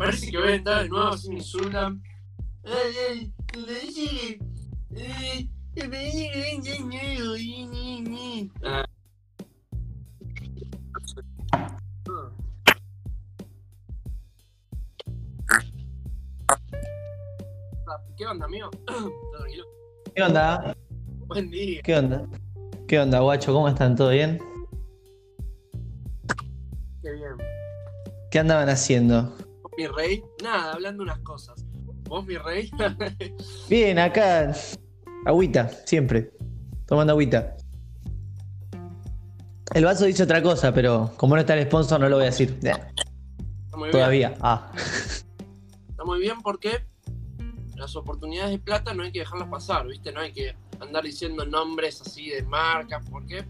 Parece que voy a entrar de nuevo me insultan. Ah. ¿Qué onda, amigo? ¿Qué onda? Buen día. ¿Qué onda? ¿Qué onda, guacho? ¿Cómo están? ¿Todo bien? Qué bien. ¿Qué andaban haciendo? ¿Vos, mi rey? Nada, hablando unas cosas. ¿Vos, mi rey? Bien, acá. Agüita, siempre. Tomando agüita. El vaso dice otra cosa, pero como no está el sponsor, no lo voy a decir. Está muy bien. Todavía. Ah. Está muy bien porque las oportunidades de plata no hay que dejarlas pasar, ¿viste? No hay que andar diciendo nombres así de marcas, porque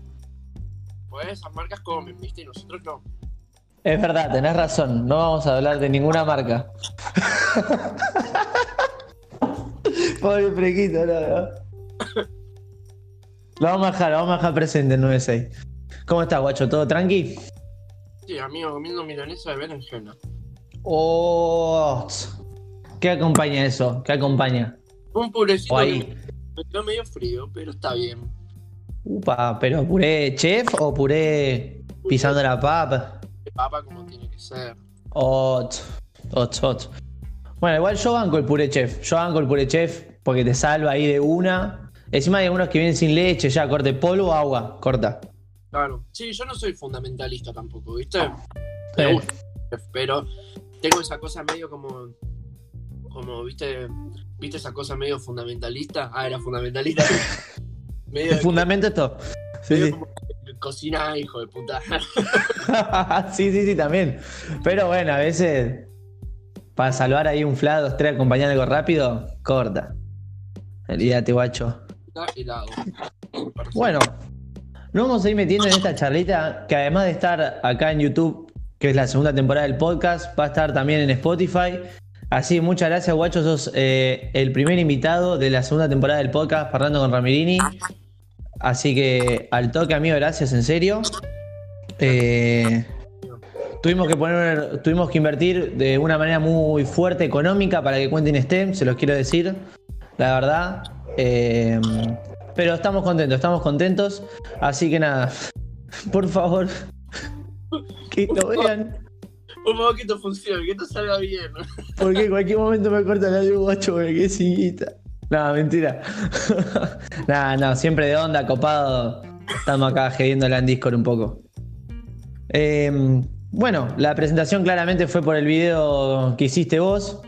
pues esas marcas comen, ¿viste? Y nosotros no. Es verdad, tenés razón. No vamos a hablar de ninguna marca. Pobre frequito, no, no. Lo vamos a dejar, lo vamos a dejar presente en 96. ¿Cómo estás, guacho? ¿Todo tranqui? Sí, amigo, comiendo milanesa de berenjena. Oh, ¿Qué acompaña eso? ¿Qué acompaña? Un purecito ahí. me quedó medio frío, pero está bien. Upa, pero puré chef o puré pisando la papa? De papa como tiene que ser. Ot, ot, ot. Bueno, igual yo banco el puré chef. Yo banco el puré chef porque te salva ahí de una. Encima hay algunos que vienen sin leche, ya corte polvo o agua, corta. Claro. Sí, yo no soy fundamentalista tampoco, ¿viste? Eh. Me gusta, pero tengo esa cosa medio como. Como, ¿viste? ¿Viste esa cosa medio fundamentalista? Ah, era fundamentalista. medio fundamento esto. Sí, sí. como cocina, hijo de puta. sí, sí, sí, también. Pero bueno, a veces para salvar ahí un fla, dos, tres, acompañar algo rápido, corta. Olvídate, guacho. Bueno, nos vamos a ir metiendo en esta charlita que además de estar acá en YouTube, que es la segunda temporada del podcast, va a estar también en Spotify. Así, muchas gracias, guacho. Sos eh, el primer invitado de la segunda temporada del podcast, Fernando con Ramirini. Así que al toque, amigo, gracias, en serio. Eh, tuvimos que poner, tuvimos que invertir de una manera muy fuerte económica para que cuenten STEM, se los quiero decir, la verdad. Eh, pero estamos contentos, estamos contentos. Así que nada, por favor, que lo vean. Por favor, que esto funcione, que esto salga bien. Porque en cualquier momento me cortan la luz, guacho, sin guita. No, mentira. Nada, no, siempre de onda, copado. Estamos acá gediéndola en Discord un poco. Eh, bueno, la presentación claramente fue por el video que hiciste vos.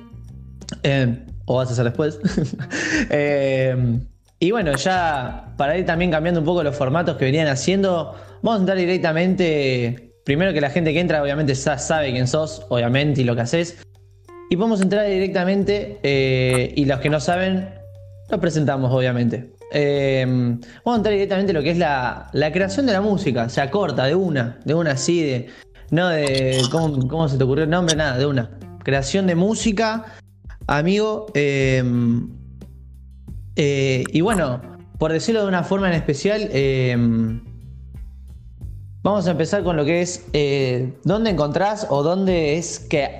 Eh, o vas a hacer después. Eh, y bueno, ya para ir también cambiando un poco los formatos que venían haciendo, vamos a entrar directamente. Primero que la gente que entra, obviamente, sabe quién sos, obviamente, y lo que haces. Y a entrar directamente. eh, y los que no saben, los presentamos, obviamente. Eh, vamos a entrar directamente en lo que es la, la creación de la música. O sea, corta, de una, de una así, de. No de. ¿Cómo, cómo se te ocurrió el nombre? Nada, de una. Creación de música, amigo. eh, eh, y bueno, por decirlo de una forma en especial, eh, vamos a empezar con lo que es dónde encontrás o dónde es que.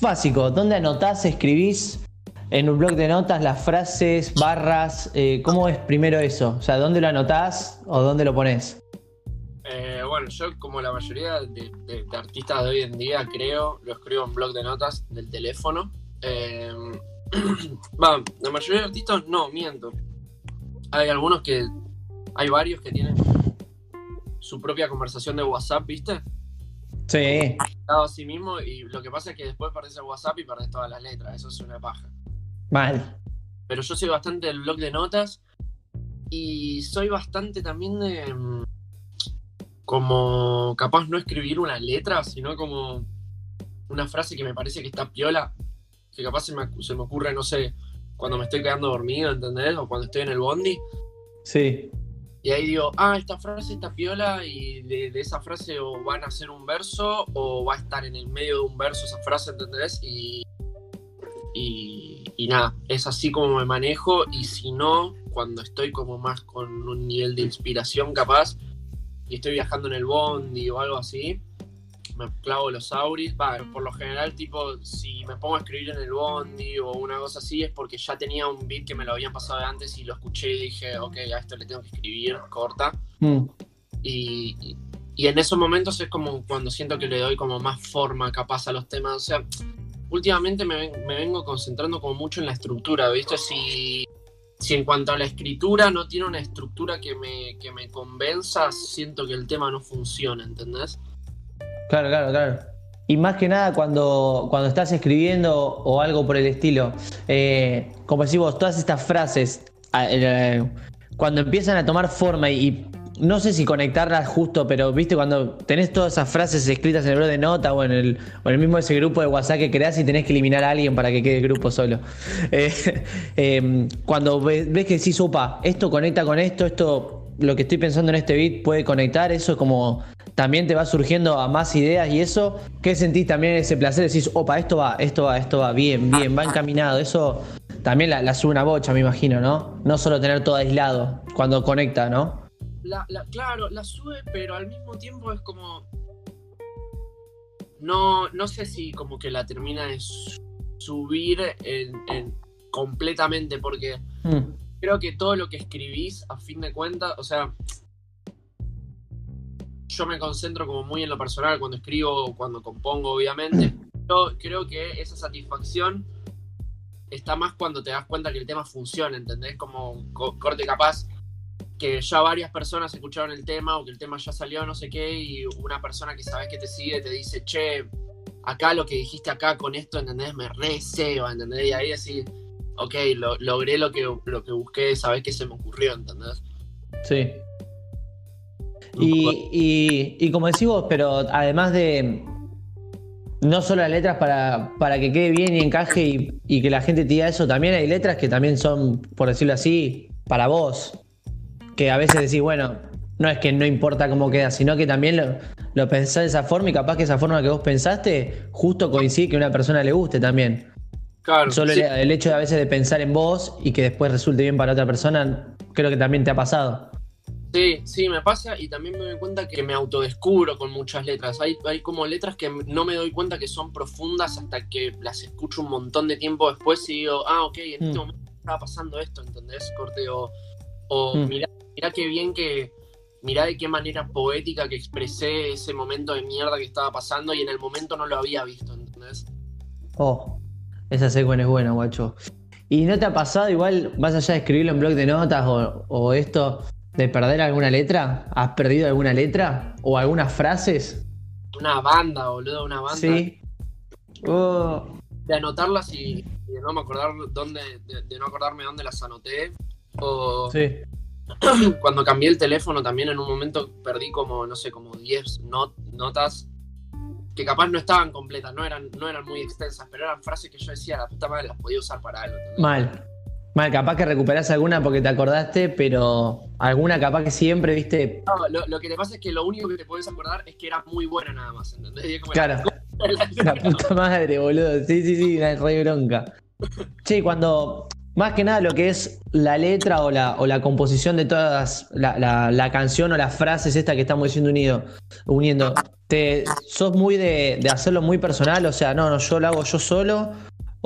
Básico, dónde anotás, escribís en un blog de notas las frases, barras. eh, ¿Cómo es primero eso? O sea, ¿dónde lo anotás o dónde lo pones? Eh, bueno, yo como la mayoría de, de- de artistas de hoy en día creo, lo escribo en blog de notas del teléfono. Eh, la mayoría de artistas no, miento. Hay algunos que, hay varios que tienen su propia conversación de WhatsApp, ¿viste? Sí. A sí mismo y lo que pasa es que después perdés el WhatsApp y perdés todas las letras, eso es una paja. Mal. pero yo soy bastante del blog de notas y soy bastante también de mm, como capaz no escribir una letra, sino como una frase que me parece que está piola, que capaz se me, se me ocurre, no sé, cuando me estoy quedando dormido, ¿entendés? O cuando estoy en el bondi. Sí. Y ahí digo, ah, esta frase está piola y de, de esa frase o van a hacer un verso o va a estar en el medio de un verso esa frase, ¿entendés? Y, y, y nada, es así como me manejo y si no, cuando estoy como más con un nivel de inspiración capaz y estoy viajando en el bondi o algo así, me clavo los auris. Va, por lo general, tipo, si me pongo a escribir en el bondi o una cosa así, es porque ya tenía un beat que me lo habían pasado de antes y lo escuché y dije, ok, a esto le tengo que escribir, corta. Mm. Y, y- y en esos momentos es como cuando siento que le doy como más forma capaz a los temas. O sea, últimamente me, ven- me vengo concentrando como mucho en la estructura, ¿viste? Si, si en cuanto a la escritura no tiene una estructura que me, que me convenza, siento que el tema no funciona, ¿entendés? Claro, claro, claro. Y más que nada cuando, cuando estás escribiendo o algo por el estilo, eh, como decís vos, todas estas frases, eh, cuando empiezan a tomar forma y no sé si conectarlas justo, pero viste cuando tenés todas esas frases escritas en el blog de nota o en el, o en el mismo ese grupo de WhatsApp que creás y tenés que eliminar a alguien para que quede el grupo solo. Eh, eh, cuando ves, ves que decís, opa, esto conecta con esto, esto, lo que estoy pensando en este beat puede conectar, eso como también te va surgiendo a más ideas y eso, ¿qué sentís también ese placer? Decís, opa, esto va, esto va, esto va, bien, bien, va encaminado, eso también la, la sube una bocha, me imagino, ¿no? No solo tener todo aislado cuando conecta, ¿no? La, la- claro, la sube, pero al mismo tiempo es como. No, no sé si como que la termina de su- subir en- en- completamente, porque Mm, creo que todo lo que escribís, a fin de cuentas, o sea, yo me concentro como muy en lo personal cuando escribo, cuando compongo, obviamente. Yo creo que esa satisfacción está más cuando te das cuenta que el tema funciona, ¿entendés? Como co- corte capaz que ya varias personas escucharon el tema o que el tema ya salió, no sé qué, y una persona que sabes que te sigue te dice, che, acá lo que dijiste acá con esto, ¿entendés? Me re ceba, ¿entendés? Y ahí decís, ok, lo- logré lo que, lo que busqué, sabés que se me ocurrió, ¿entendés? sí. Y, y, como decís vos, pero además de no solo las letras para, para que quede bien y encaje y, que la gente te eso, también hay letras que también son, por decirlo así, para vos. Que a veces decís, bueno, no es que no importa cómo queda, sino que también lo, lo pensás de esa forma y capaz que esa forma que vos pensaste justo coincide que a una persona le guste también. Claro, Solo sí, el, el hecho de a veces de pensar en vos y que después resulte bien para otra persona, creo que también te ha pasado. sí, sí, me pasa y también me doy cuenta que me autodescubro con muchas letras. Hay, hay como letras que no me doy cuenta que son profundas hasta que las escucho un montón de tiempo después y digo, ah, ok, en este Mm. momento estaba pasando esto, ¿entendés? Corte, o, o Mm. mirá, mirá qué bien que, mirá de qué manera poética que expresé ese momento de mierda que estaba pasando y en el momento no lo había visto, ¿entendés? Oh, esa secuencia es buena, guacho. ¿Y no te ha pasado igual, más allá de escribirlo en blog de notas o, o esto, de perder alguna letra? ¿Has perdido alguna letra? ¿O algunas frases? Una banda, boludo, una banda. Sí. Oh, de anotarlas y, y de no me acordar dónde, de, de no acordarme dónde las anoté. O sí. cuando cambié el teléfono también en un momento perdí como, no sé, como 10 not- notas que capaz no estaban completas, no eran, no eran muy extensas, pero eran frases que yo decía, la puta madre las podía usar para algo. Mal. Mal, capaz que recuperás alguna porque te acordaste, pero alguna capaz que siempre, viste. No, lo, lo que te pasa es que lo único que te puedes acordar es que era muy buena nada más, ¿entendés? Claro. la- La puta madre, boludo. Sí, sí, sí, una re bronca. Che, cuando. Más que nada lo que es la letra o la, o la composición de todas, la, canción o las frases esta que estamos diciendo unido, uniendo, te, ¿sos muy de, de hacerlo muy personal? O sea, no, no, yo lo hago yo solo.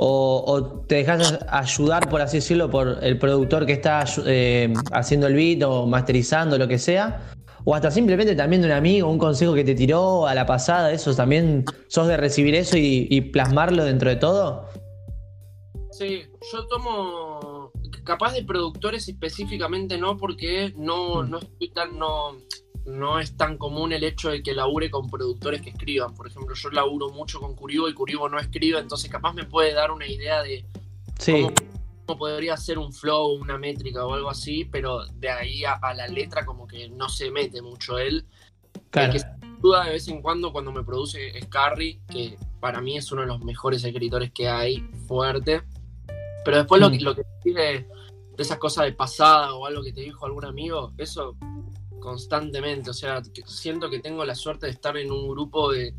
O, o te dejas ayudar, por así decirlo, por el productor que está eh, haciendo el beat o masterizando, lo que sea. O hasta simplemente también de un amigo, un consejo que te tiró a la pasada, eso también sos de recibir eso y, y plasmarlo dentro de todo. Sí, yo tomo. Capaz de productores específicamente no, porque no, Mm. no estoy tan. No, no es tan común el hecho de que labure con productores que escriban. Por ejemplo, yo laburo mucho con Curibo y Curibo no escribe, entonces capaz me puede dar una idea de Sí, cómo, cómo podría ser un flow, una métrica o algo así, pero de ahí a, a la letra como que no se mete mucho él. claro. El que sin duda de vez en cuando cuando me produce es Carrie, que para mí es uno de los mejores escritores que hay, fuerte. Pero después lo, Mm. que- lo que dice de esas cosas de pasada o algo que te dijo algún amigo, eso constantemente. O sea, que siento que tengo la suerte de estar en un grupo de,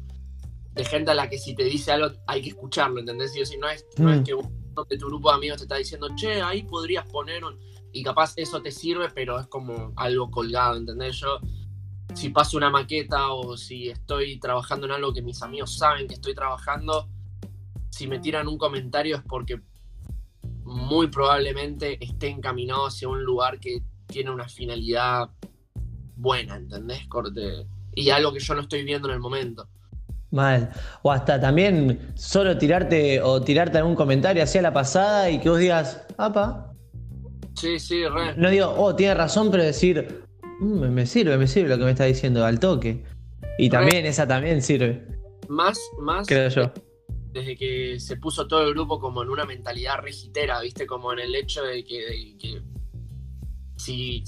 de gente a la que si te dice algo hay que escucharlo, ¿entendés? Y así no es, no Mm. es que uno de tu grupo de amigos te está diciendo, che, ahí podrías poner un... Y capaz eso te sirve, pero es como algo colgado, ¿entendés? Yo si paso una maqueta o si estoy trabajando en algo que mis amigos saben que estoy trabajando, si me tiran un comentario es porque muy probablemente esté encaminado hacia un lugar que tiene una finalidad buena, ¿entendés? Corte. Y algo que yo no estoy viendo en el momento. Mal. O hasta también solo tirarte o tirarte algún comentario hacia la pasada y que vos digas, apa. Sí, sí, re. No digo, oh, tiene razón, pero decir, "Mm, me sirve, me sirve lo que me está diciendo al toque. Y también, esa también sirve, Más, más creo yo. Desde que se puso todo el grupo como en una mentalidad regitera, ¿viste? Como en el hecho de que, de que si,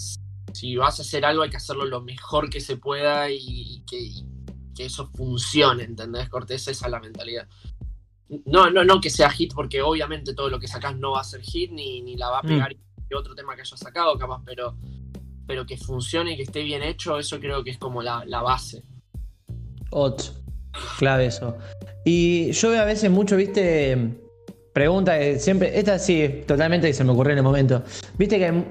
si vas a hacer algo hay que hacerlo lo mejor que se pueda y, y que, y que eso funcione, ¿entendés? Cortés, esa es la mentalidad. No, no, no que sea hit, porque obviamente todo lo que sacás no va a ser hit, ni, ni la va a pegar y otro tema que haya sacado, capaz, pero, pero que funcione y que esté bien hecho, eso creo que es como la, la base. Ot. Clave eso. Y yo veo a veces mucho, viste, pregunta que siempre, esta sí, totalmente se me ocurrió en el momento. Viste que hay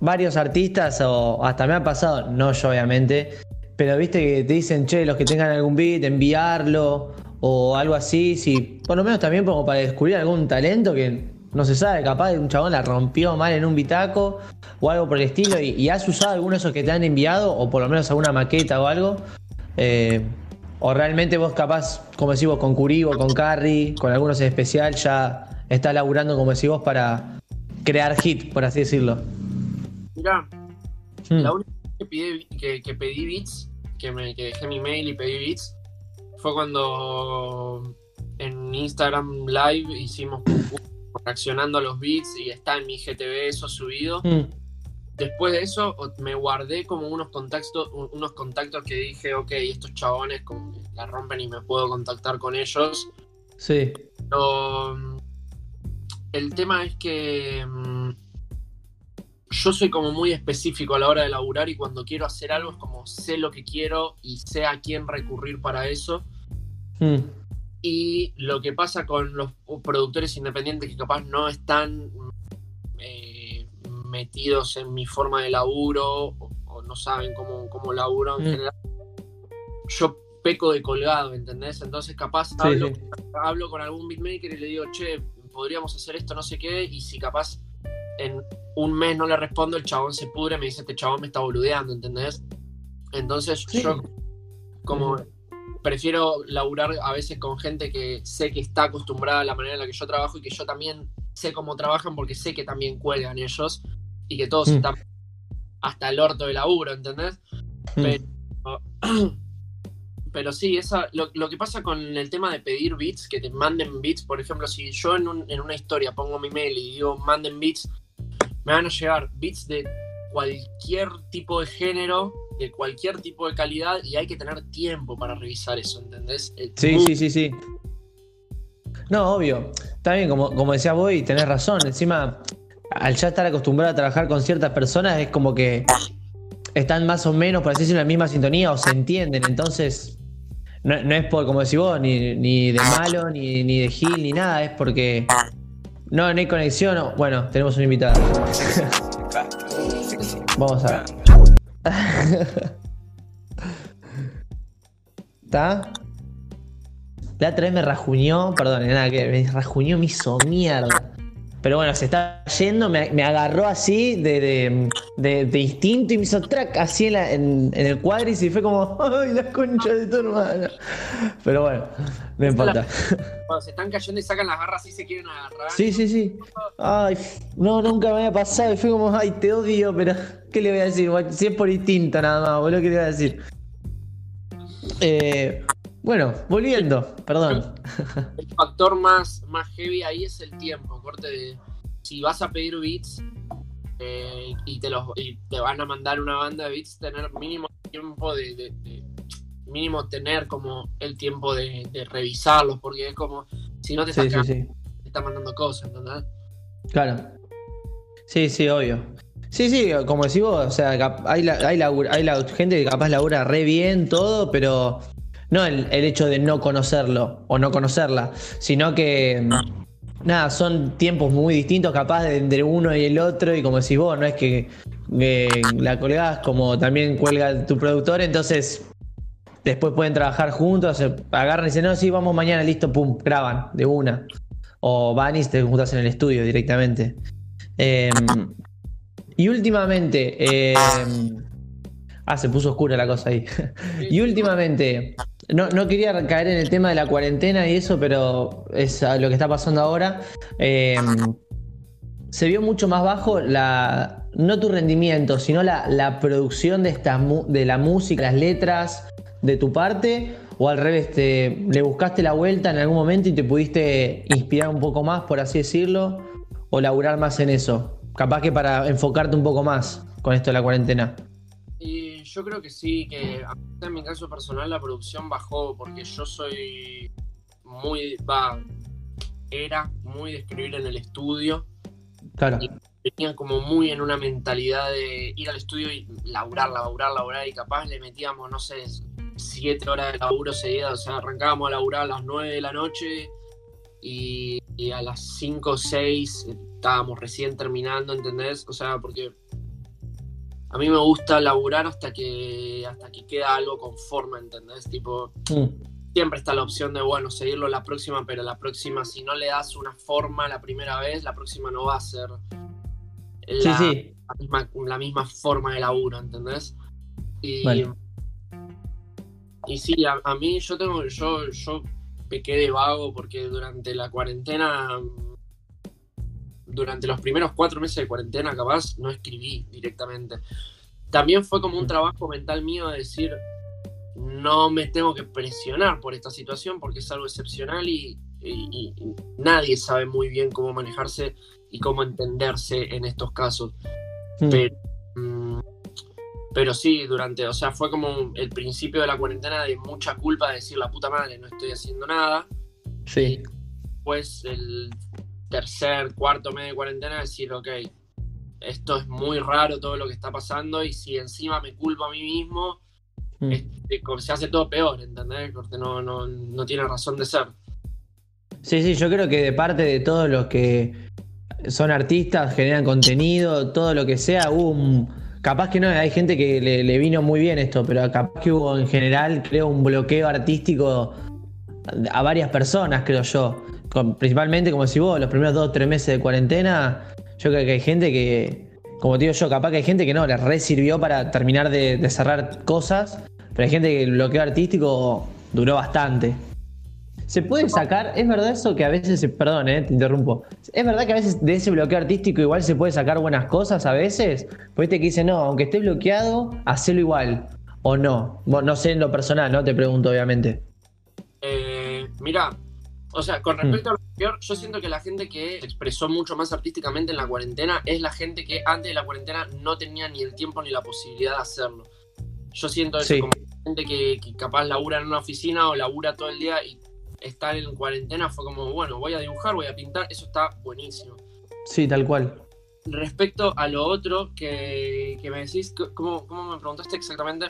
varios artistas, o hasta me ha pasado, no yo obviamente, pero viste que te dicen, che, los que tengan algún beat, enviarlo, o algo así, si, por lo menos también como para descubrir algún talento que no se sabe, capaz un chabón la rompió mal en un bitaco, o algo por el estilo, y, y has usado alguno de esos que te han enviado, o por lo menos alguna maqueta o algo. Eh, o realmente vos capaz, como decís vos, con Curibo, con Carry, con algunos en especial, ya estás laburando, como decís vos, para crear hit, por así decirlo. Mirá, Hmm. la única vez que, pide- que, que pedí beats, que, me, que dejé mi mail y pedí beats, fue cuando en Instagram Live hicimos reaccionando a los beats y está en mi GTV eso subido. Hmm. Después de eso me guardé como unos contactos, unos contactos que dije, ok, estos chabones como la rompen y me puedo contactar con ellos. Sí. Pero mm, el tema es que mm, yo soy como muy específico a la hora de laburar y cuando quiero hacer algo es como sé lo que quiero y sé a quién recurrir para eso. Hmm. Y lo que pasa con los productores independientes que capaz no están metidos en mi forma de laburo o, o no saben cómo, cómo laburo en Mm. general, yo peco de colgado, ¿entendés? Entonces capaz Sí, hablo, sí. hablo con algún beatmaker y le digo, che, podríamos hacer esto, no sé qué, y si capaz en un mes no le respondo, el chabón se pudre, me dice, este chabón me está boludeando, ¿entendés? Entonces Sí. yo como prefiero laburar a veces con gente que sé que está acostumbrada a la manera en la que yo trabajo y que yo también sé cómo trabajan porque sé que también cuelgan ellos y que todos Mm. están hasta el orto de laburo, ¿entendés? Hmm. Pero, pero sí, esa, lo, lo que pasa con el tema de pedir beats, que te manden beats, por ejemplo, si yo en, un- en una historia pongo mi mail y digo manden beats, me van a llegar beats de cualquier tipo de género, de cualquier tipo de calidad, y hay que tener tiempo para revisar eso, ¿entendés? Sí, sí, sí, sí. No, obvio. Bien, como, como decías vos, y tenés razón. Encima, al ya estar acostumbrado a trabajar con ciertas personas, es como que están más o menos, por así decirlo, en la misma sintonía o se entienden. Entonces, no, es por, como decís vos, ni, ni de malo, ni, ni de Gil, ni nada. Es porque no, no hay conexión. Bueno, tenemos un invitado. Vamos a ver. ¿Está? La otra vez me rajuñó, perdón, nada que me rajuñó, me hizo mierda. Pero bueno, se está yendo, me, me agarró así de, de, de- de instinto y me hizo track así en, la- en- en el cuadris y fue como, ¡ay, la concha de tu hermana! Pero bueno, no importa. Cuando se están cayendo y sacan las garras y se quieren agarrar. Sí, sí, sí. Ay, no, nunca me había pasado y fue como, ¡ay, te odio! Pero, ¿qué le voy a decir? Si es por instinto nada más, boludo, ¿qué le voy a decir? Eh, bueno, volviendo, perdón. el factor más, más heavy ahí es el tiempo, corte de si vas a pedir beats eh, y, te los, y te van a mandar una banda de beats, tener mínimo tiempo de, de- de- mínimo tener como el tiempo de, de revisarlos, porque es como si no te Sí, te está mandando cosas, ¿entendés? Claro. Sí, sí, obvio. Sí, sí, como decís vos, o sea, hay, la, hay, labur- hay la gente que capaz labura re bien todo, pero no el, el hecho de no conocerlo o no conocerla, sino que, nada, son tiempos muy distintos, capaz de entre uno y el otro, y como decís vos, no es que, la colgás como también cuelga tu productor, entonces después pueden trabajar juntos, agarran y dicen, no, sí, vamos mañana, listo, pum, graban de una. O van y te juntas en el estudio directamente. Em, y últimamente, em, ah, se puso oscura la cosa ahí. y últimamente, no, no, quería caer en el tema de la cuarentena y eso, pero es lo que está pasando ahora. Em, se vio mucho más bajo la, no tu rendimiento, sino la, producción de, de la música, las letras de tu parte, o al revés, te, le buscaste la vuelta en algún momento y te pudiste inspirar un poco más, por así decirlo, o laburar más en eso. Capaz que para enfocarte un poco más con esto de la cuarentena. Y yo creo que sí, que en mi caso personal la producción bajó porque yo soy muy, va, era muy de escribir en el estudio. Claro. Y como muy en una mentalidad de ir al estudio y laburar, laburar, laburar y capaz le metíamos, no sé, siete horas de laburo seguidas, o sea, arrancábamos a laburar a las nueve de la noche y, a las cinco o seis estábamos recién terminando, ¿entendés? O sea, porque a mí me gusta laburar hasta que hasta que queda algo conforme, ¿entendés? Tipo, mm. siempre está la opción de, bueno, seguirlo la próxima, pero la próxima, si no le das una forma la primera vez, la próxima no va a ser la, la, misma, forma de laburo, ¿entendés? Y, y sí, a, mí yo tengo, yo, yo pequé de vago porque durante la cuarentena, durante los primeros cuatro meses de cuarentena, capaz, no escribí directamente. También fue como un trabajo mental mío de decir, no me tengo que presionar por esta situación porque es algo excepcional y, nadie sabe muy bien cómo manejarse y cómo entenderse en estos casos. Hmm. Pero mm, pero sí, durante, o sea, fue como el principio de la cuarentena de mucha culpa de decir la puta madre, no estoy haciendo nada. Sí. Pues el tercer, cuarto mes de cuarentena decir, ok, esto es muy raro todo lo que está pasando y si encima me culpo a mí mismo, mm. este, se hace todo peor, ¿entendés? Porque no, no, no tiene razón de ser. Sí, sí, yo creo que de parte de todos los que son artistas, generan contenido, todo lo que sea, hubo un Capaz que no, hay gente que le, vino muy bien esto, pero capaz que hubo en general, creo, un bloqueo artístico a varias personas, creo yo. Principalmente, como si vos, los primeros dos o tres meses de cuarentena, yo creo que hay gente que, como te digo yo, capaz que hay gente que no, le re sirvió para terminar de cerrar cosas, pero hay gente que el bloqueo artístico duró bastante. Se puede sacar, es verdad eso que a veces, perdón, eh, te interrumpo. Es verdad que a veces de ese bloqueo artístico igual se puede sacar buenas cosas a veces. Porque este que dice, no, aunque esté bloqueado, hacelo igual. O no. no sé en lo personal, ¿no? Te pregunto, obviamente. Eh, mira, o sea, con respecto a lo peor, yo siento que la gente que se expresó mucho más artísticamente en la cuarentena es la gente que antes de la cuarentena no tenía ni el tiempo ni la posibilidad de hacerlo. Yo siento eso como gente que, que, capaz labura en una oficina o labura todo el día y estar en cuarentena fue como, bueno, voy a dibujar, voy a pintar, eso está buenísimo. Sí, tal cual. Respecto a lo otro que, me decís, ¿cómo, me preguntaste exactamente?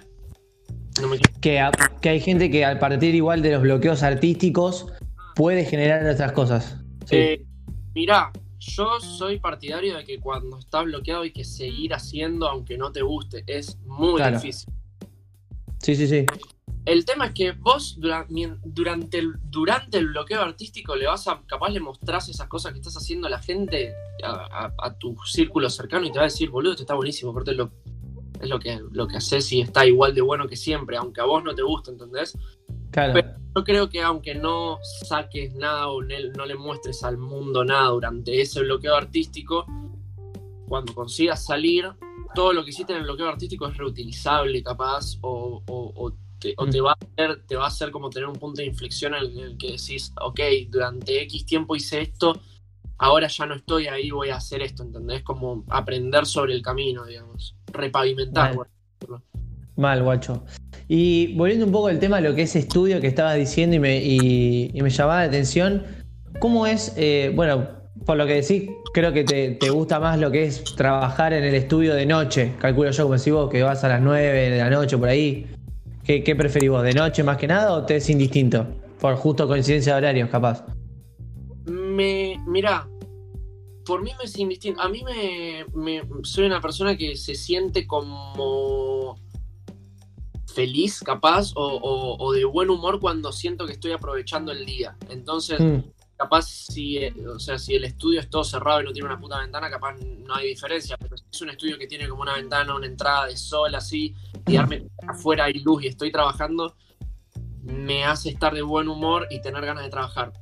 que, hay gente que a partir igual de los bloqueos artísticos puede generar otras cosas. Sí. Eh, mirá, yo soy partidario de que cuando está bloqueado hay que seguir haciendo aunque no te guste. Es muy difícil. Sí, sí, sí. El tema es que vos durante el, durante el bloqueo artístico le vas a, capaz le mostrás esas cosas que estás haciendo a la gente, a, tu círculo cercano y te va a decir, boludo, esto está buenísimo, porque lo, es lo que, lo que haces y está igual de bueno que siempre, aunque a vos no te guste, ¿entendés? Claro. Pero yo creo que aunque no saques nada o no le muestres al mundo nada durante ese bloqueo artístico, cuando consigas salir, todo lo que hiciste en el bloqueo artístico es reutilizable, capaz, o, o o te va, a hacer, te va a hacer como tener un punto de inflexión en el que decís, ok, durante X tiempo hice esto, ahora ya no estoy ahí, voy a hacer esto, ¿entendés? Como aprender sobre el camino, digamos, repavimentar. Mal, guacho. Y volviendo un poco al tema de lo que es estudio que estabas diciendo y me, llamaba la atención, ¿cómo es, eh, bueno, por lo que decís, creo que te, te, gusta más lo que es trabajar en el estudio de noche, calculo yo como decís vos, que vas a las 9 de la noche por ahí. ¿Qué, qué preferís vos? ¿De noche más que nada o te es indistinto? Por justo coincidencia de horarios, capaz. Me, mira, por mí me es indistinto. A mí me- soy una persona que se siente como feliz, capaz, o, o- o de buen humor cuando siento que estoy aprovechando el día. Entonces, Mm, capaz si, eh, o sea, si el estudio es todo cerrado y no tiene una puta ventana, capaz no hay diferencia. Pero si es un estudio que tiene como una ventana, una entrada de sol así, y darme afuera hay luz y estoy trabajando, me hace estar de buen humor y tener ganas de trabajar.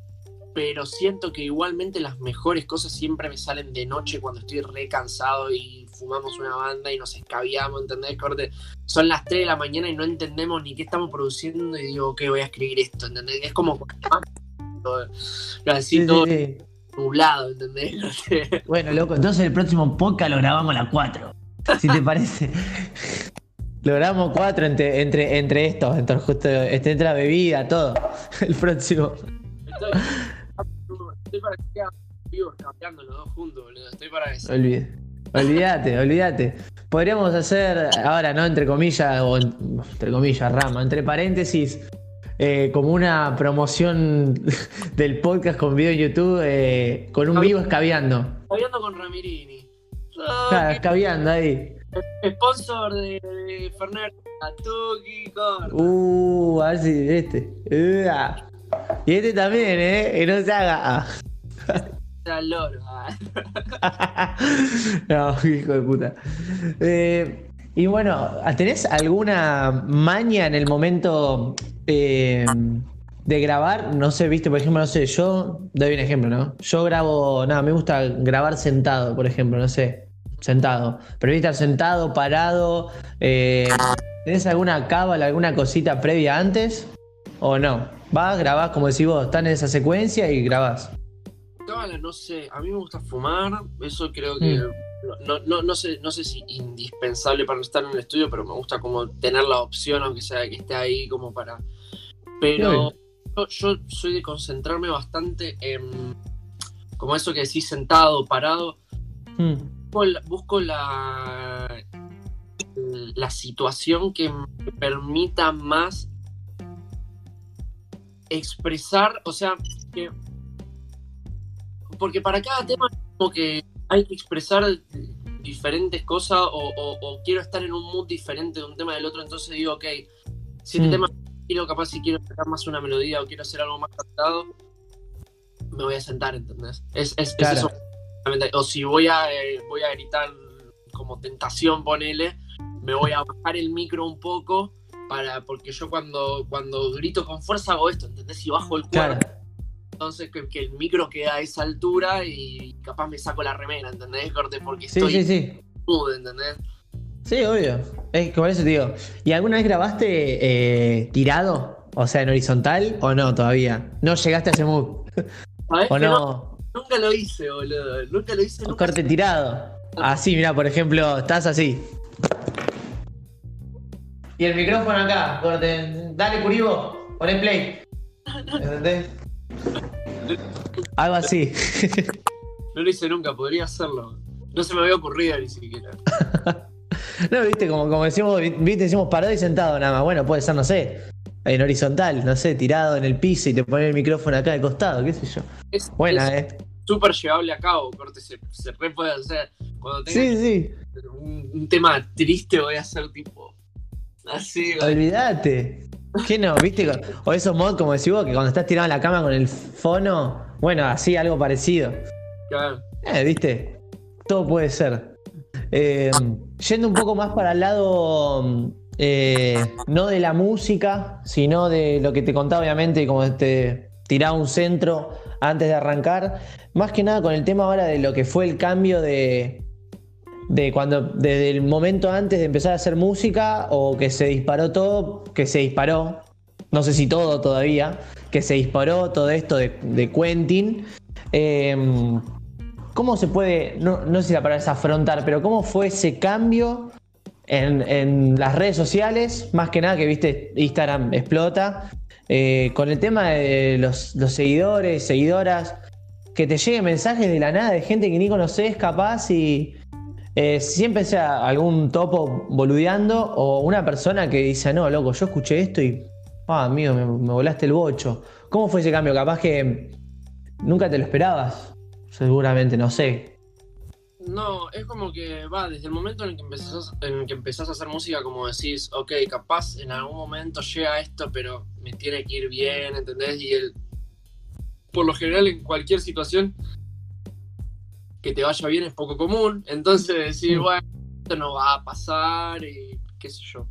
Pero siento que igualmente las mejores cosas siempre me salen de noche cuando estoy re cansado y fumamos una banda y nos escabiamos, ¿entendés? Corte, son las 3 de la mañana y no entendemos ni qué estamos produciendo y digo, ok, voy a escribir esto, ¿entendés? Es como todo, así sí, todo sí, sí. nublado, ¿entendés? Bueno, loco, entonces el próximo podcast lo grabamos a las 4. Si te parece. Lo grabamos 4 entre, entre, entre estos, entre, justo, este, entre la bebida, todo. El próximo. Estoy, para que vivos cambiando los dos juntos, boludo. Estoy para eso. Olvídate. Olvídate, olvídate. Podríamos hacer, ahora, ¿no? Entre comillas, o en- entre comillas, rama, entre paréntesis, eh, como una promoción del podcast con video en YouTube, eh, con un vivo escabeando. Hablando con Ramirini. Claro, escabeando ahí. Sponsor de, de Fernet. Tuki Corta. Uh, a ver si este. Y este también, ¿eh? Que no se haga. Loro. ah. no, hijo de puta. Eh, y bueno, ¿tenés alguna maña en el momento eh, de grabar? No sé, viste, por ejemplo, no sé, yo doy un ejemplo, ¿no? Yo grabo, nada, me gusta grabar sentado, por ejemplo, no sé, sentado. Pero estar sentado, parado. eh, ¿Tenés alguna cábala, alguna cosita previa antes? ¿O no? Vas, grabás, como decís vos, están en esa secuencia y grabás. Cábala, no sé. A mí me gusta fumar. Eso creo que. Mm. No, no, no, sé, no sé si indispensable para estar en el estudio, pero me gusta como tener la opción, aunque sea que esté ahí como para. Pero yo, yo soy de concentrarme bastante en. Como eso que decís, sentado, parado. Mm. busco la, busco la, la situación que me permita más expresar, o sea, que, porque para cada tema como que hay que expresar diferentes cosas o, o- o quiero estar en un mood diferente de un tema del otro, entonces digo, ok, si este Mm. tema quiero capaz si quiero sacar más una melodía o quiero hacer algo más cantado, me voy a sentar, ¿entendés? Es, es, es Claro. eso. O si voy a, eh, voy a gritar como tentación, ponele, me voy a bajar el micro un poco para porque yo cuando, cuando grito con fuerza hago esto, ¿entendés? Y bajo el Claro. cuerpo, entonces que, que el micro queda a esa altura y capaz me saco la remera, ¿entendés? Corte, Porque Sí, estoy sí, sí. mood, ¿entendés? Sí, obvio. Es por eso te digo. ¿Y alguna vez grabaste eh, tirado? O sea, en horizontal o no todavía. No llegaste a ese mood. ¿Sabés ¿O no? no? Nunca lo hice, boludo. Nunca lo hice, nunca. corte tirado. Así, mira, por ejemplo, estás así. Y el micrófono acá, corte. Dale, Curibo, poné play. ¿Entendés? Algo así. No lo hice nunca, podría hacerlo. No se me había ocurrido ni siquiera. No, viste, como, como decimos, viste, decimos parado y sentado nada más. Bueno, puede ser, no sé, en horizontal, no sé, tirado en el piso y te pones el micrófono acá de costado, qué sé yo. Es Buena, es eh. súper llevable a cabo, corte. Se, se re puede hacer. Cuando tenga Sí, sí. un, un tema triste, voy a hacer tipo. Así, güey. Olvídate. ¿Qué no? ¿Viste? O esos mods, como decís vos, que cuando estás tirado en la cama con el fono, bueno, así algo parecido. Claro. Eh, ¿viste? Todo puede ser. Eh, yendo un poco más para el lado, eh, no de la música, sino de lo que te contaba, obviamente, como te tiraba un centro antes de arrancar. Más que nada con el tema ahora de lo que fue el cambio de, de cuando, desde el momento antes de empezar a hacer música o que se disparó todo, que se disparó, no sé si todo todavía, que se disparó todo esto de, de Quentin. Eh, ¿Cómo se puede, no, no sé si la palabra es afrontar, pero cómo fue ese cambio en, en las redes sociales? Más que nada que viste, Instagram explota. eh, con el tema de los, los seguidores, seguidoras, que te lleguen mensajes de la nada de gente que ni conoces capaz y eh, siempre sea algún topo boludeando o una persona que dice, no, loco, yo escuché esto y, ah, amigo, me, volaste el bocho. ¿Cómo fue ese cambio? Capaz que nunca te lo esperabas. Seguramente, no sé. No, es como que va, desde el momento en el que empezás, en el que empezás a hacer música, como decís, ok, capaz en algún momento llega esto, pero me tiene que ir bien, ¿entendés? Y el, por lo general en cualquier situación que te vaya bien es poco común, entonces decir, Mm. bueno, esto no va a pasar y qué sé yo.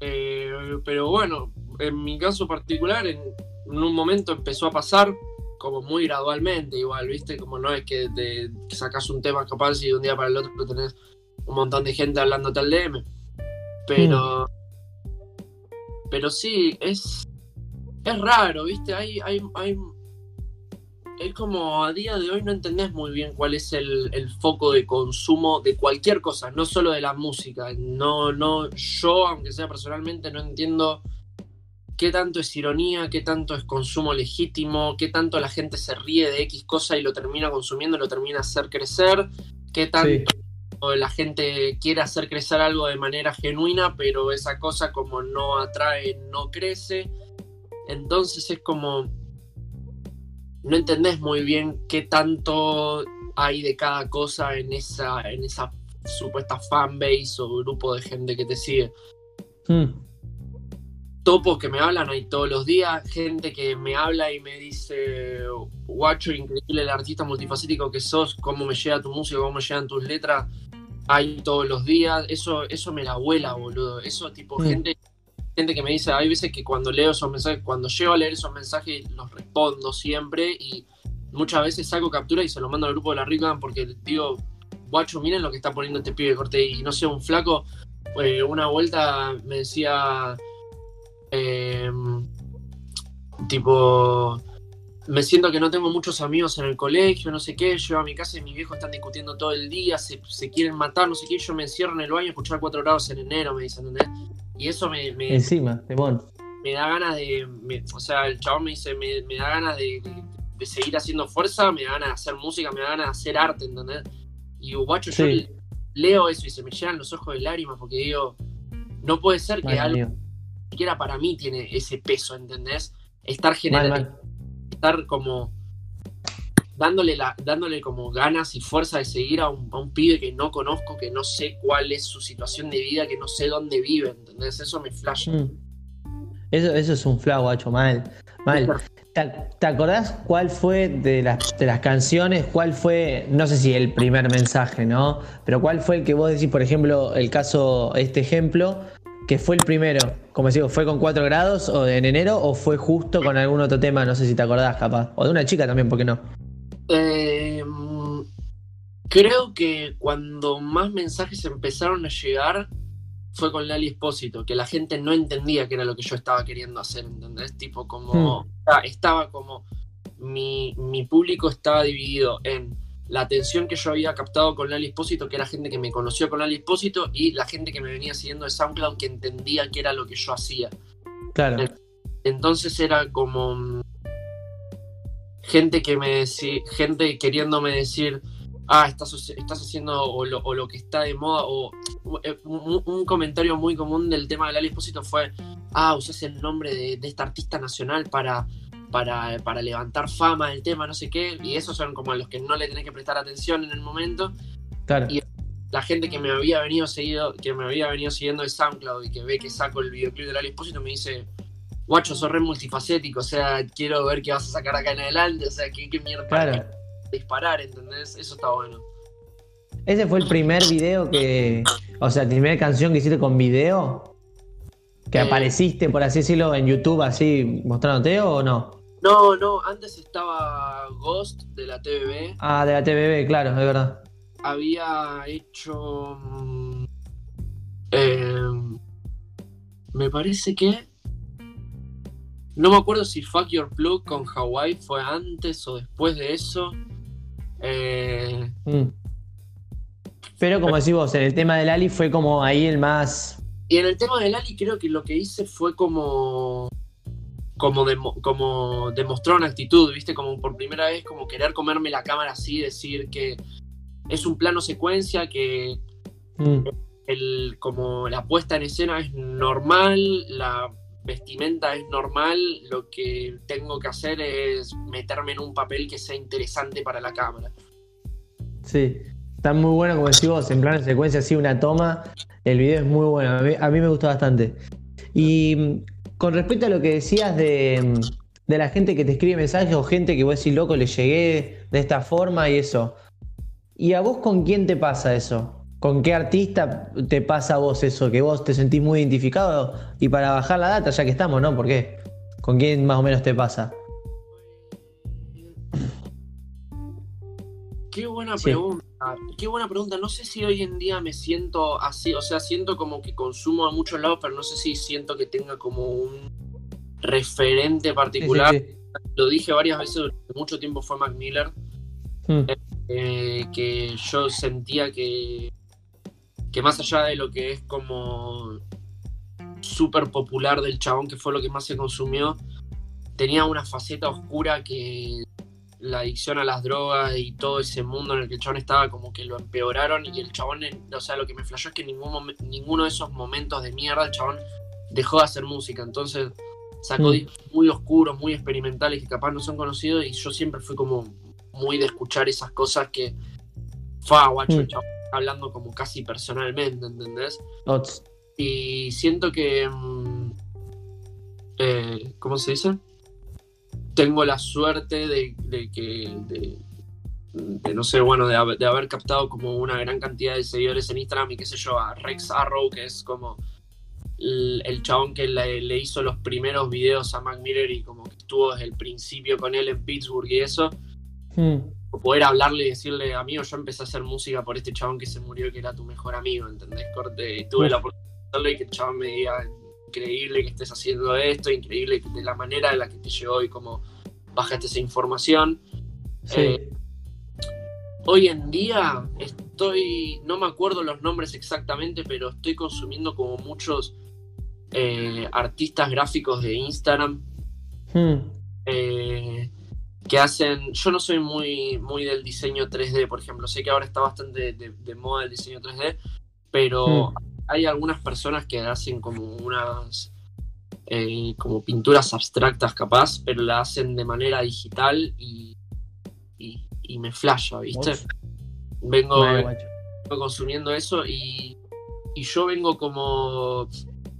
Eh, pero bueno, en mi caso particular, en, en un momento empezó a pasar como muy gradualmente, igual, ¿viste? Como no es que, te, que sacas un tema capaz y de un día para el otro tenés un montón de gente hablándote al DM. Pero. Pero sí, es. Es raro, ¿viste? Hay, hay, hay. Es como a día de hoy no entendés muy bien cuál es el, el foco de consumo de cualquier cosa, no solo de la música. No, no, yo, aunque sea personalmente, no entiendo qué tanto es ironía, qué tanto es consumo legítimo, qué tanto la gente se ríe de X cosa y lo termina consumiendo, lo termina hacer crecer, qué tanto Sí. la gente quiere hacer crecer algo de manera genuina, pero esa cosa como no atrae, no crece. Entonces es como, no entendés muy bien qué tanto hay de cada cosa en esa, en esa supuesta fanbase o grupo de gente que te sigue Mm. topos que me hablan ahí todos los días, gente que me habla y me dice, guacho, increíble el artista multifacético que sos, cómo me llega tu música, cómo me llegan tus letras, hay todos los días, eso, eso me la vuela, boludo, eso tipo Mm. gente, gente que me dice, hay veces que cuando leo esos mensajes, cuando llego a leer esos mensajes los respondo siempre y muchas veces saco captura y se lo mando al grupo de la Rican porque digo, guacho, miren lo que está poniendo este pibe corte y no sé, un flaco, eh, una vuelta me decía, eh, tipo, me siento que no tengo muchos amigos en el colegio, no sé qué, llego a mi casa y mis viejos están discutiendo todo el día, se, se quieren matar, no sé qué, yo me encierro en el baño a escuchar 4 grados en enero, me dicen, ¿entendés? Y eso me, me, Encima, Demon. me da ganas de, me- o sea, el chabón me dice, me, me da ganas de, de- de seguir haciendo fuerza, me da ganas de hacer música, me da ganas de hacer arte, ¿entendés? Y guacho, yo Sí. leo eso y se me llenan los ojos de lágrimas porque digo, no puede ser que Mal, algo ni siquiera para mí tiene ese peso, ¿entendés? Estar generando, estar como dándole la, dándole como ganas y fuerza de seguir a un, a un pibe que no conozco, que no sé cuál es su situación de vida, que no sé dónde vive, ¿entendés? Eso me flasha. Mm. Eso, eso es un flag, guacho, mal. Mal. ¿Te, te acordás cuál fue de las, de las canciones, cuál fue, no sé si el primer mensaje, ¿no? Pero cuál fue el que vos decís, por ejemplo, el caso, este ejemplo, que fue el primero? Como digo, ¿fue con 4 grados o en enero o fue justo con algún otro tema? No sé si te acordás, capaz. O de una chica también, ¿por qué no? Eh, creo que cuando más mensajes empezaron a llegar fue con Lali Espósito, que la gente no entendía qué era lo que yo estaba queriendo hacer, ¿entendés? Tipo, como Hmm. estaba- como mi, mi público estaba dividido en la atención que yo había captado con Lali Espósito, que era gente que me conoció con Lali Espósito, y la gente que me venía siguiendo de SoundCloud que entendía qué era lo que yo hacía. Claro. Entonces era como gente que me decía, gente queriéndome decir, ah, estás, estás haciendo o lo, o lo que está de moda, o eh, un, un comentario muy común del tema del Expósito fue, ah, usás el nombre de, de esta artista nacional para, para, para levantar fama del tema, no sé qué, y esos son como los que no le tenés que prestar atención en el momento. Claro. Y- La gente que me había venido seguido, que me había venido siguiendo de SoundCloud y que ve que saco el videoclip del Ali Espósito me dice, guacho, sos re multifacético, o sea, quiero ver qué vas a sacar acá en adelante, o sea, qué, qué mierda Claro. disparar, ¿entendés? Eso está bueno. Ese fue el primer video que. O sea, la primera canción que hiciste con video. Que Eh. apareciste, por así decirlo, en YouTube, así mostrándote o no? No, no, antes estaba Ghost de la TVB, Ah, de la TVB, claro, es verdad. había hecho... mm, eh, me parece que... No me acuerdo si Fuck Your Plug con Hawaii fue antes o después de eso. Eh, Mm. Pero como decís vos, en el tema del Ali fue como ahí el más. y en el tema del Ali creo que lo que hice fue como... Como, como demostrar una actitud, ¿viste? Como por primera vez, como querer comerme la cámara así, decir que es un plano secuencia, que Mm. el, como la puesta en escena es normal, la, vestimenta es normal, lo que tengo que hacer es meterme en un papel que sea interesante para la cámara. Sí, está muy bueno como decís vos, en plan de secuencia así, una toma, el video es muy bueno, a mí, me gustó bastante. Y con respecto a lo que decías de, de la gente que te escribe mensajes o gente que vos decís, loco, le llegué de esta forma y eso. ¿Y a vos con quién te pasa eso? ¿Con qué artista te pasa a vos eso? Que vos te sentís muy identificado y para bajar la data, ya que estamos, ¿no? ¿Por qué? ¿Con quién más o menos te pasa? Qué buena Sí. pregunta. Qué buena pregunta. No sé si hoy en día me siento así. O sea, siento como que consumo a muchos lados, pero no sé si siento que tenga como un referente particular. sí, sí. Lo dije varias veces durante mucho tiempo fue Mac Miller. Mm, eh, que yo sentía que, que más allá de lo que es como súper popular del chabón, que fue lo que más se consumió, tenía una faceta oscura que la adicción a las drogas y todo ese mundo en el que el chabón estaba como que lo empeoraron y el chabón, o sea, lo que me flashó es que en ningún ninguno de esos momentos de mierda el chabón dejó de hacer música, entonces sacó Mm. discos muy oscuros, muy experimentales que capaz no son conocidos y yo siempre fui como muy de escuchar esas cosas que fa, guacho, el Mm. chabón está hablando como casi personalmente, ¿entendés? Ots. Y siento que. mm, eh, ¿Cómo se dice? Tengo la suerte de, de que. De, de no sé, bueno, de, haber- de haber captado como una gran cantidad de seguidores en Instagram y qué sé yo, a Rex Arrow, que es como el, el chabón que le, le hizo los primeros videos a Mac Miller y como que estuvo desde el principio con él en Pittsburgh y eso Poder hablarle y decirle, amigo, yo empecé a hacer música por este chabón que se murió, que era tu mejor amigo, ¿entendés? Corte, y tuve la oportunidad de hacerle y que el chabón me diga, increíble que estés haciendo esto, increíble que de la manera en la que te llegó y cómo bajaste esa información. sí. Eh, Hoy en día estoy, no me acuerdo los nombres exactamente, pero estoy consumiendo como muchos eh, artistas gráficos de Instagram Mm, eh, que hacen. Yo no soy muy, muy del diseño 3D, por ejemplo. Sé que ahora está bastante de, de moda el diseño 3D, pero Mm. hay algunas personas que hacen como unas. eh, como pinturas abstractas capaz, pero la hacen de manera digital y, y, y me flasha, ¿viste? Vengo consumiendo eso y, y yo vengo como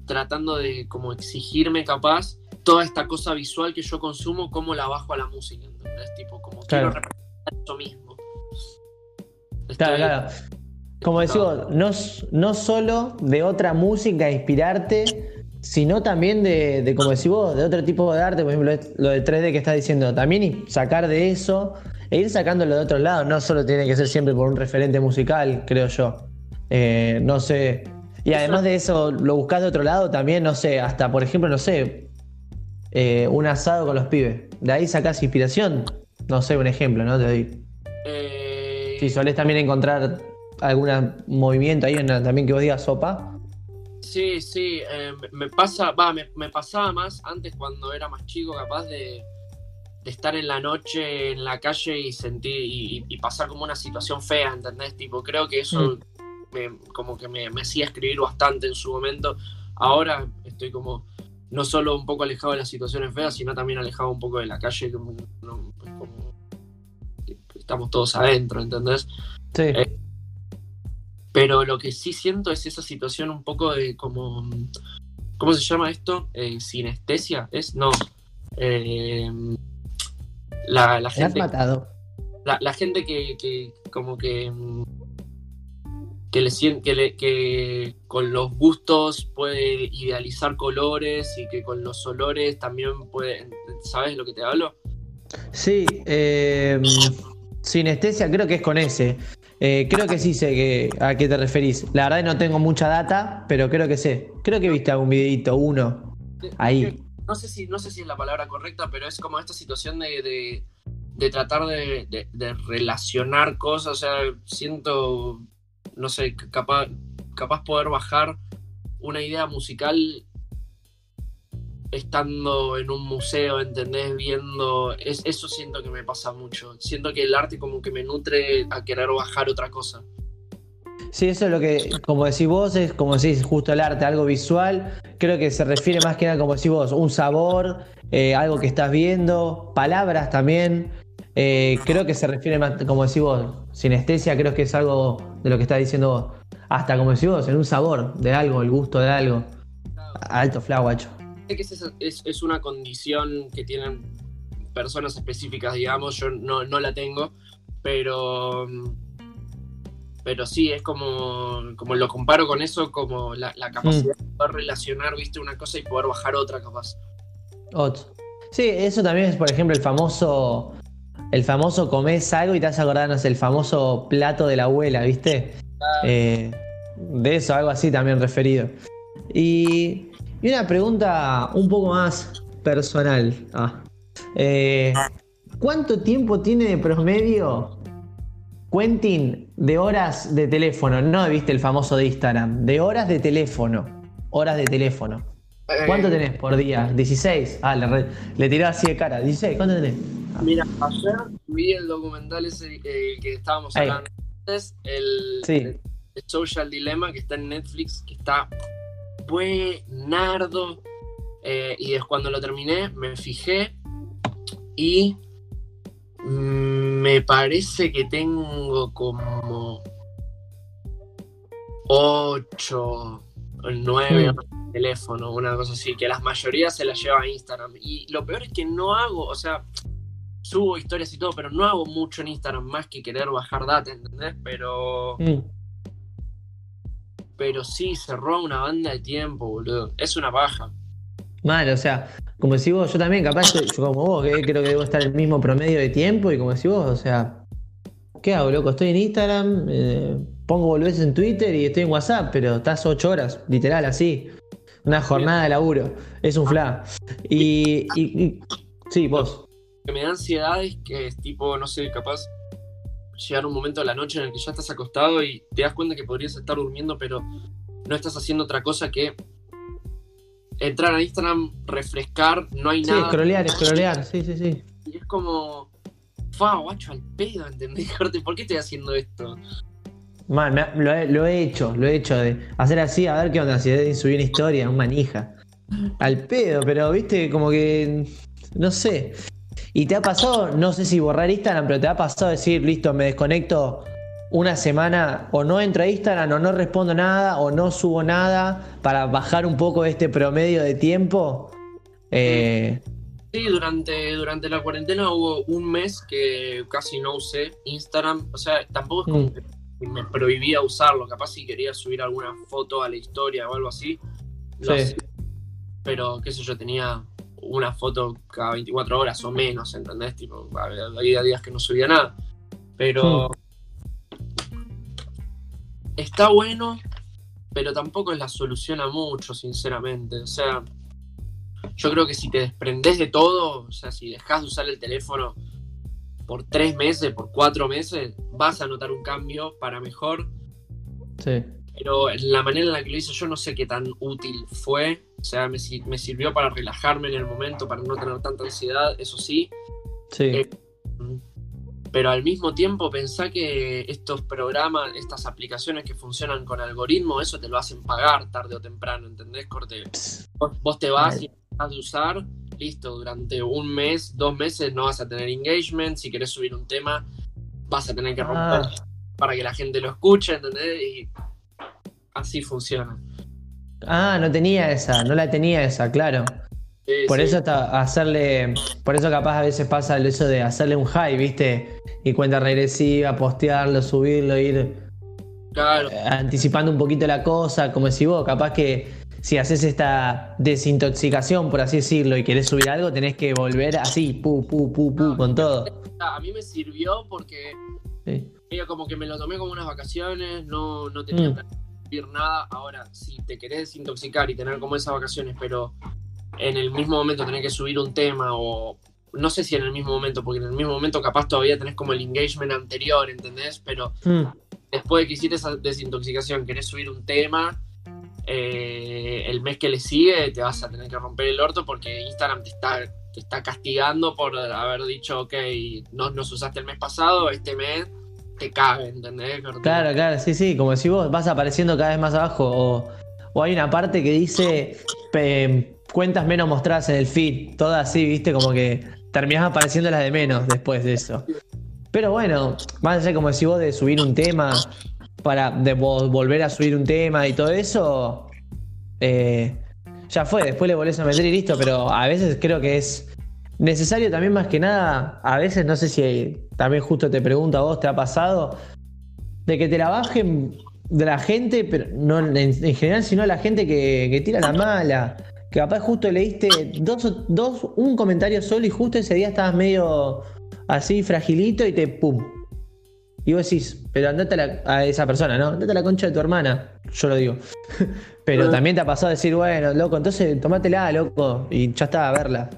tratando de como exigirme capaz toda esta cosa visual que yo consumo, cómo la bajo a la música, ¿entendés? Tipo, como Claro. quiero representar eso mismo. Estoy- Claro, claro. Como decís vos, no, no solo de otra música inspirarte, sino también de, de, como decís vos, de otro tipo de arte, por ejemplo, lo de 3D que estás diciendo, también y sacar de eso e ir sacándolo de otro lado, no solo tiene que ser siempre por un referente musical, creo yo. Eh, no sé. Y además de eso, lo buscás de otro lado también, no sé, hasta por ejemplo, no sé, eh, un asado con los pibes. De ahí sacás inspiración. No sé, un ejemplo, ¿no? Te doy. Eh, Si solés también encontrar algún movimiento ahí en la- también que vos digas sopa. Sí, sí, eh, me- pasa, va, me, me pasaba más antes cuando era más chico, capaz de, de estar en la noche en la calle y sentir y, pasar como una situación fea, ¿entendés? Tipo, creo que eso me- como que me, me hacía escribir bastante en su momento. Ahora estoy como no solo un poco alejado de las situaciones feas, sino también alejado un poco de la calle, como, no, es como que estamos todos adentro, ¿entendés? Sí. Eh, Pero lo que sí siento es esa situación un poco de como. ¿Cómo se llama esto? Eh, sinestesia. ¿Es? No. Eh, la, la Me has gente, matado. la, la gente que, que como que. Que, le, que, le- que con los gustos puede idealizar colores y que con los olores también puede. ¿Sabes lo que te hablo? Sí, eh, sinestesia creo que es con ese. Eh, creo que sí sé que, a qué te referís. La verdad no tengo mucha data, pero creo que sé. Creo que viste algún videito, uno. Ahí. no sé si no sé si es la palabra correcta, pero es como esta situación de, de, de tratar de, de- de relacionar cosas. O sea, siento, no sé, capaz, capaz poder bajar una idea musical estando en un museo, ¿entendés? Viendo. Es, eso siento que me pasa mucho. Siento que el arte como que me nutre a querer bajar otra cosa. Sí, eso es lo que, como decís vos, es como decís justo el arte, algo visual. Creo que se refiere más que nada, como decís vos, un sabor, eh, algo que estás viendo, palabras también. Eh, creo que se refiere más, como decís vos, sinestesia, creo que es algo de lo que estás diciendo vos. Hasta como decís vos, en un sabor de algo, el gusto de algo. Alto flaguacho. Que es, es, es, una condición que tienen personas específicas, digamos, yo no, no la tengo, pero pero sí, es como, como lo comparo con eso, como la, la capacidad mm. de poder relacionar, viste, una cosa y poder bajar otra capaz. Otro. Sí, eso también es, por ejemplo, el famoso, el famoso comes algo y te vas a acordar, no sé, el famoso plato de la abuela, viste. Eh, de eso, algo así también referido. Y, y una pregunta un poco más personal. Ah. Eh, ¿Cuánto tiempo tiene de promedio Quentin de horas de teléfono? No viste el famoso de Instagram, de horas de teléfono. Horas de teléfono. ¿Cuánto tenés por día? ¿16? Ah, le, le tiró así de cara. ¿16? ¿Cuánto tenés? Mira, ayer vi el documental ese que estábamos hablando antes, el, el, Social Dilemma que está en Netflix, que está buenardo. Eh, y después cuando lo terminé, me fijé y me parece que tengo como 8 9 mm. teléfono, una cosa así, que las mayorías se las lleva a Instagram. Y lo peor es que no hago, o sea, subo historias y todo, pero no hago mucho en Instagram más que querer bajar data, ¿entendés? Pero. Mm. Pero sí, cerró una banda de tiempo, boludo. Es una baja. Mal, o sea, como decís vos, yo también, capaz, yo, como vos, que creo que debo estar en el mismo promedio de tiempo y como decís vos, o sea, ¿qué hago, loco? Estoy en Instagram, eh, pongo volvés en Twitter y estoy en WhatsApp, pero estás ocho horas, literal, así. Una jornada de laburo, es un fla. Y, y, sí, vos. Que me da ansiedad es que es tipo, no sé, capaz llegar un momento de la noche en el que ya estás acostado y te das cuenta que podrías estar durmiendo, pero no estás haciendo otra cosa que entrar a Instagram, refrescar, no hay nada. Sí, scrollear, scrollear, sí, sí, sí. Y es como, fa, guacho, al pedo, ¿entendés? ¿Por qué estoy haciendo esto? Man, lo, he, lo, he, hecho, lo he hecho de hacer así, a ver qué onda, si subir una historia, un manija. Al pedo, pero viste, como que. No sé. Y te ha pasado, no sé si borrar Instagram, pero te ha pasado decir, listo, me desconecto una semana o no entro a Instagram o no respondo nada o no subo nada para bajar un poco este promedio de tiempo? Eh, sí, durante, durante la cuarentena hubo un mes que casi no usé Instagram. O sea, tampoco es como mm. que me prohibía usarlo. Capaz si quería subir alguna foto a la historia o algo así. sí. Pero, qué sé yo, tenía una foto cada 24 horas o menos, ¿entendés? Tipo, había días que no subía nada. Pero... Mm está bueno, pero tampoco es la solución a mucho, sinceramente. O sea, yo creo que si te desprendes de todo, o sea, si dejas de usar el teléfono por tres meses, por cuatro meses, vas a notar un cambio para mejor. Sí. Pero la manera en la que lo hice yo no sé qué tan útil fue. O sea, me, me sirvió para relajarme en el momento, para no tener tanta ansiedad, eso sí. Sí. Eh, pero al mismo tiempo pensá que estos programas, estas aplicaciones que funcionan con algoritmo, eso te lo hacen pagar tarde o temprano, ¿entendés? Corte, vos, te vas y vas de usar, listo, durante un mes, dos meses no vas a tener engagement, si querés subir un tema, vas a tener que romper ah. para que la gente lo escuche, ¿entendés? Y así funciona. Ah, no tenía esa, no la tenía esa, claro por eso hasta hacerle, por eso capaz a veces pasa el eso de hacerle un high, ¿viste? Y cuenta regresiva, postearlo, subirlo, ir anticipando un poquito la cosa, como decís vos, capaz que si haces esta desintoxicación, por así decirlo, y querés subir algo, tenés que volver así, pu, pu, pu, pu, con todo. A mí me sirvió porque como que me lo tomé como unas vacaciones, no, no tenía mm. Nada. Ahora, si te querés desintoxicar y tener como esas vacaciones, pero en el mismo momento tenés que subir un tema o no sé si en el mismo momento, porque en el mismo momento capaz todavía tenés como el engagement anterior, ¿entendés? Pero hmm. después de que hiciste esa desintoxicación, querés subir un tema, eh, el mes que le sigue te vas a tener que romper el orto porque Instagram te está, está castigando por haber dicho, ok, no nos usaste el mes pasado, este mes te cague, ¿entendés? Corte? Claro, claro, sí, sí, como si vos vas apareciendo cada vez más abajo o, hay una parte que dice cuentas menos mostradas en el feed, todas así, viste, como que terminás apareciendo las de menos después de eso. Pero bueno, más allá como si vos de subir un tema, para de vo- volver a subir un tema y todo eso, eh, ya fue, después le volvés a meter y listo, pero a veces creo que es necesario también más que nada, a veces no sé si también justo te pregunto a vos, ¿te ha pasado? De que te la bajen de la gente, pero no en, en general, sino la gente que, que tira la mala. Que capaz justo leíste dos, o- dos, un comentario solo y justo ese día estabas medio así fragilito y te pum. Y vos decís, pero andate a, la- a esa persona, ¿no? Andate a la concha de tu hermana. Yo lo digo. pero también te ha pasado decir, bueno, loco, entonces tomátela, loco, y ya está, a verla.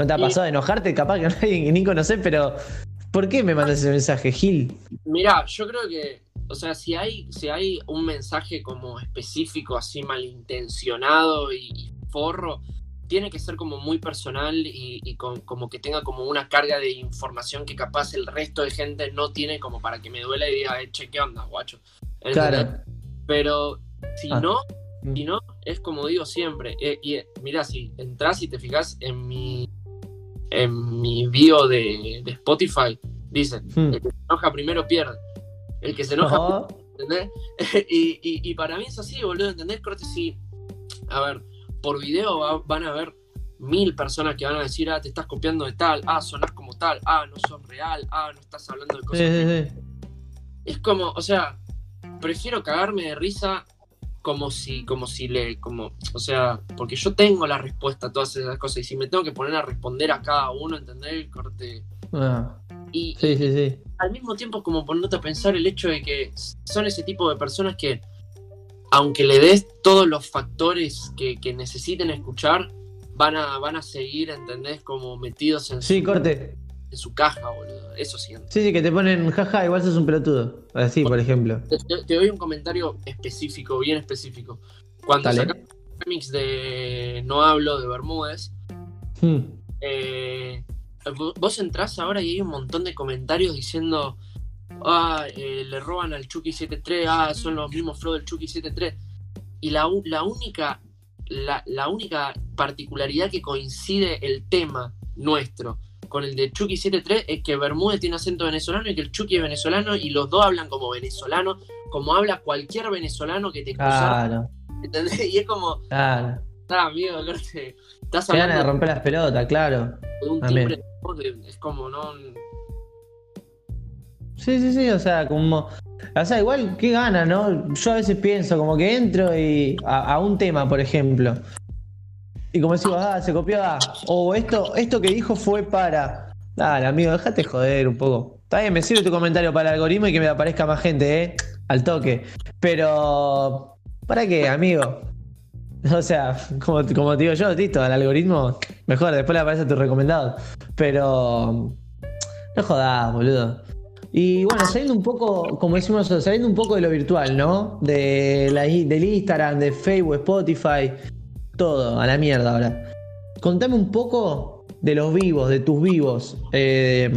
¿No te ha pasado de enojarte? Capaz que nadie ni conoces, pero ¿por qué me mandas ese mensaje, Gil? Mirá, yo creo que, o sea, si hay, si hay un mensaje como específico, así malintencionado y, y forro, tiene que ser como muy personal y, y con- como que tenga como una carga de información que capaz el resto de gente no tiene como para que me duela y diga, eh, che, ¿qué onda, guacho? ¿Entendés? Claro. Pero si Ah. no, si no, es como digo siempre. eh, y eh, mira, si entras y te fijas en mi en mi bio de, de Spotify, dice, Hmm. el que se enoja primero pierde. El que se enoja. ¿entendés? y, y- y para mí es así, boludo, ¿entendés? Corte, si, a ver, por video va- van a haber mil personas que van a decir, ah, te estás copiando de tal, ah, sonás como tal, ah, no sos real, ah, no estás hablando de cosas es como, o sea, prefiero cagarme de risa como si, como si le, como, o sea, porque yo tengo la respuesta a todas esas cosas y si me tengo que poner a responder a cada uno, ¿entendés? Corte. Ah, Y, sí, sí, sí. al mismo tiempo como ponerte a pensar el hecho de que son ese tipo de personas que, aunque le des todos los factores que, que necesiten escuchar, van a, van a seguir, ¿entendés? Como metidos en, Sí, corte. En su caja, boludo. Eso siento. Sí, sí, que te ponen, jaja, igual sos un pelotudo. Así, por ejemplo. Te, doy un comentario específico, bien específico. Cuando sacaste el remix de No Hablo de Bermúdez, Hmm. eh, vo- vos entrás ahora y hay un montón de comentarios diciendo, ah, eh, le roban al Chucky 73, ah, son los mismos flow del Chucky 73. Y la, la única la, la única particularidad que coincide el tema nuestro con el de Chucky 73 es que Bermúdez tiene acento venezolano y que el Chucky es venezolano y los dos hablan como venezolano, como habla cualquier venezolano que te cruzara, Claro, ¿entendés? Y es como, claro. está amigo, corte, estás ganas de hablando romper las pelotas, claro. de un timbre de- es como no Sí, sí, sí, o sea, como. O sea, igual, qué gana, ¿no? Yo a veces pienso, como que entro y. a, a un tema, por ejemplo. Y como decimos, ah, se copió, ah, o esto, esto que dijo fue para. Dale, amigo, déjate joder un poco. Está bien, me sirve tu comentario para el algoritmo y que me aparezca más gente, ¿eh? Al toque. Pero. ¿Para qué, amigo? O sea, como, te digo yo, listo, al algoritmo, mejor, después le aparece a tus recomendados. Pero. No jodas, boludo. Y bueno, saliendo un poco, como decimos nosotros, saliendo un poco de lo virtual, ¿no? De la, del Instagram, de Facebook, Spotify, todo, a la mierda ahora. Contame un poco de los vivos, de tus vivos. Eh,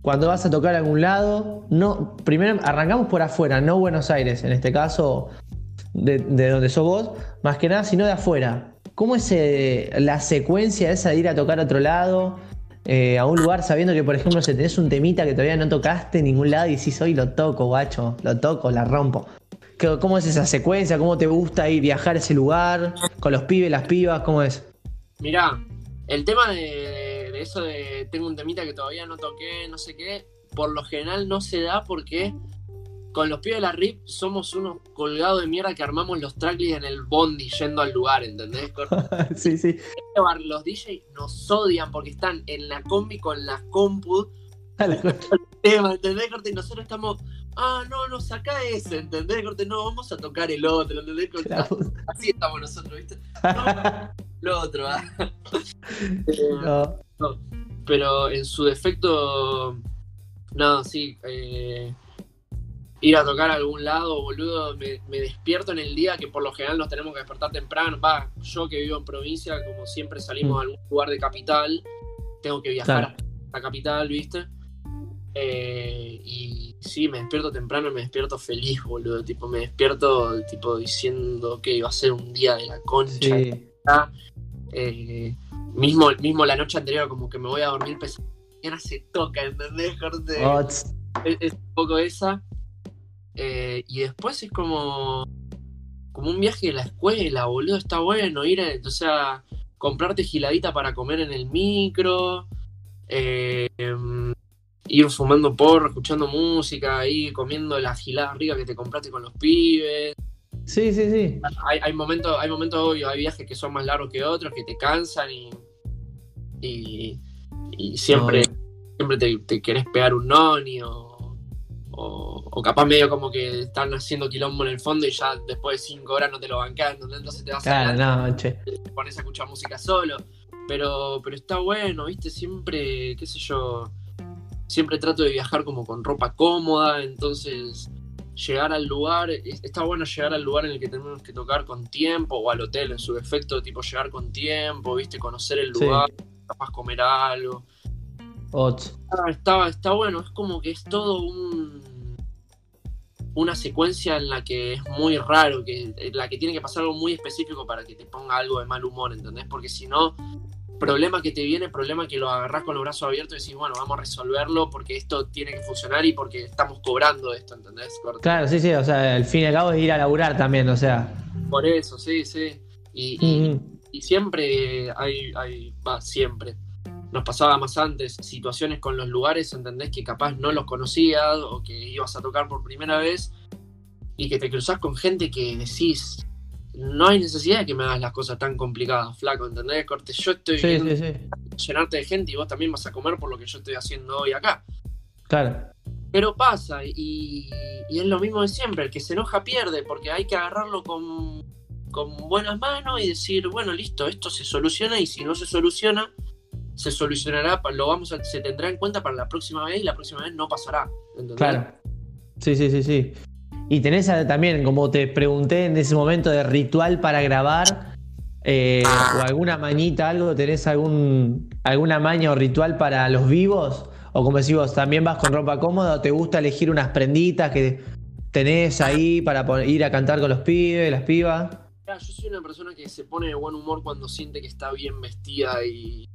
cuando vas a tocar a algún lado, no, primero arrancamos por afuera, no Buenos Aires, en este caso, de, de donde sos vos, más que nada, sino de afuera. ¿Cómo es eh, la secuencia esa de ir a tocar a otro lado? eh, a un lugar sabiendo que, por ejemplo, si tenés un temita que todavía no tocaste en ningún lado y decís, hoy lo toco, guacho, lo toco, la rompo. ¿Qué- ¿Cómo es esa secuencia? ¿Cómo te gusta ir viajar a ese lugar? ¿Con los pibes, las pibas? ¿Cómo es? Mirá, el tema de, de eso de tengo un temita que todavía no toqué, no sé qué, por lo general no se da porque con los pibes de la RIP somos unos colgados de mierda que armamos los tracklists en el bondi yendo al lugar, ¿entendés? sí, sí. Los DJ nos odian porque están en la combi con las compus A la concha. tema, ¿entendés? Corte? Y nosotros estamos, ah, no, no, saca ese, ¿entendés? Corte? No, vamos a tocar el otro, ¿entendés? Corte? Así estamos nosotros, ¿viste? No, lo otro, ¿ah? Eh, No. pero en su defecto, nada, sí. eh, ir a tocar a algún lado, boludo, me, me despierto en el día que por lo general nos tenemos que despertar temprano. Va, yo que vivo en provincia, como siempre salimos Mm. a algún lugar de capital, tengo que viajar Claro. a la capital, ¿viste? Eh, y sí, me despierto temprano y me despierto feliz, boludo. Tipo, me despierto tipo diciendo que iba a ser un día de la concha. Sí. Eh, mismo, mismo la noche anterior, como que me voy a dormir pensando, mañana se toca, ¿entendés, Corte? Oh, es, es un poco esa. Eh, y después es como, como un viaje de la escuela, boludo, está bueno ir, a- o sea, comprarte giladita para comer en el micro, eh, em, ir fumando porro, escuchando música, ahí comiendo la gilada rica que te compraste con los pibes. sí, sí, sí. Hay, hay momentos, hay momentos obvio, hay viajes que son más largos que otros, que te cansan y, y, y siempre, siempre te, te querés pegar un noni o, o, o capaz medio como que están haciendo quilombo en el fondo y ya después de cinco horas no te lo bancás, ¿entendés? entonces te vas a Claro, no, che. te pones a escuchar música solo. Pero, pero está bueno, ¿viste? Siempre, qué sé yo, siempre trato de viajar como con ropa cómoda, entonces llegar al lugar, es- está bueno llegar al lugar en el que tenemos que tocar con tiempo, o al hotel en su defecto, tipo llegar con tiempo, ¿viste? Conocer el Sí. lugar, capaz comer algo. Ah, está, está bueno, es como que es todo un una secuencia en la que es muy raro, que, en la que tiene que pasar algo muy específico para que te ponga algo de mal humor, ¿entendés? Porque si no, problema que te viene, problema que lo agarrás con los brazos abiertos y decís, bueno, vamos a resolverlo porque esto tiene que funcionar y porque estamos cobrando esto, ¿entendés? Claro, sí, sí, o sea, al fin y al cabo es ir a laburar también, o sea. Por eso, sí, sí. Y, y- Mm, y siempre hay, hay, va, siempre. Nos pasaba más antes situaciones con los lugares, ¿entendés? Que capaz no los conocías o que ibas a tocar por primera vez y que te cruzás con gente que decís, no hay necesidad de que me hagas las cosas tan complicadas, flaco, ¿entendés? Corte, yo estoy Sí, viendo sí, sí. llenarte de gente y vos también vas a comer por lo que yo estoy haciendo hoy acá. Claro. Pero pasa, y, y es lo mismo de siempre, el que se enoja pierde, porque hay que agarrarlo con, con buenas manos y decir, bueno, listo, esto se soluciona, y si no se soluciona, se solucionará, lo vamos a, se tendrá en cuenta para la próxima vez, y la próxima vez no pasará. ¿entendés? Claro. Sí, sí, sí, sí. Y tenés también, como te pregunté en ese momento de ritual para grabar, eh, o alguna mañita, algo, ¿tenés algún alguna maña o ritual para los vivos? O como decís vos, ¿también vas con ropa cómoda o te gusta elegir unas prenditas que tenés ahí para ir a cantar con los pibes, las pibas? Yo soy una persona que se pone de buen humor cuando siente que está bien vestida y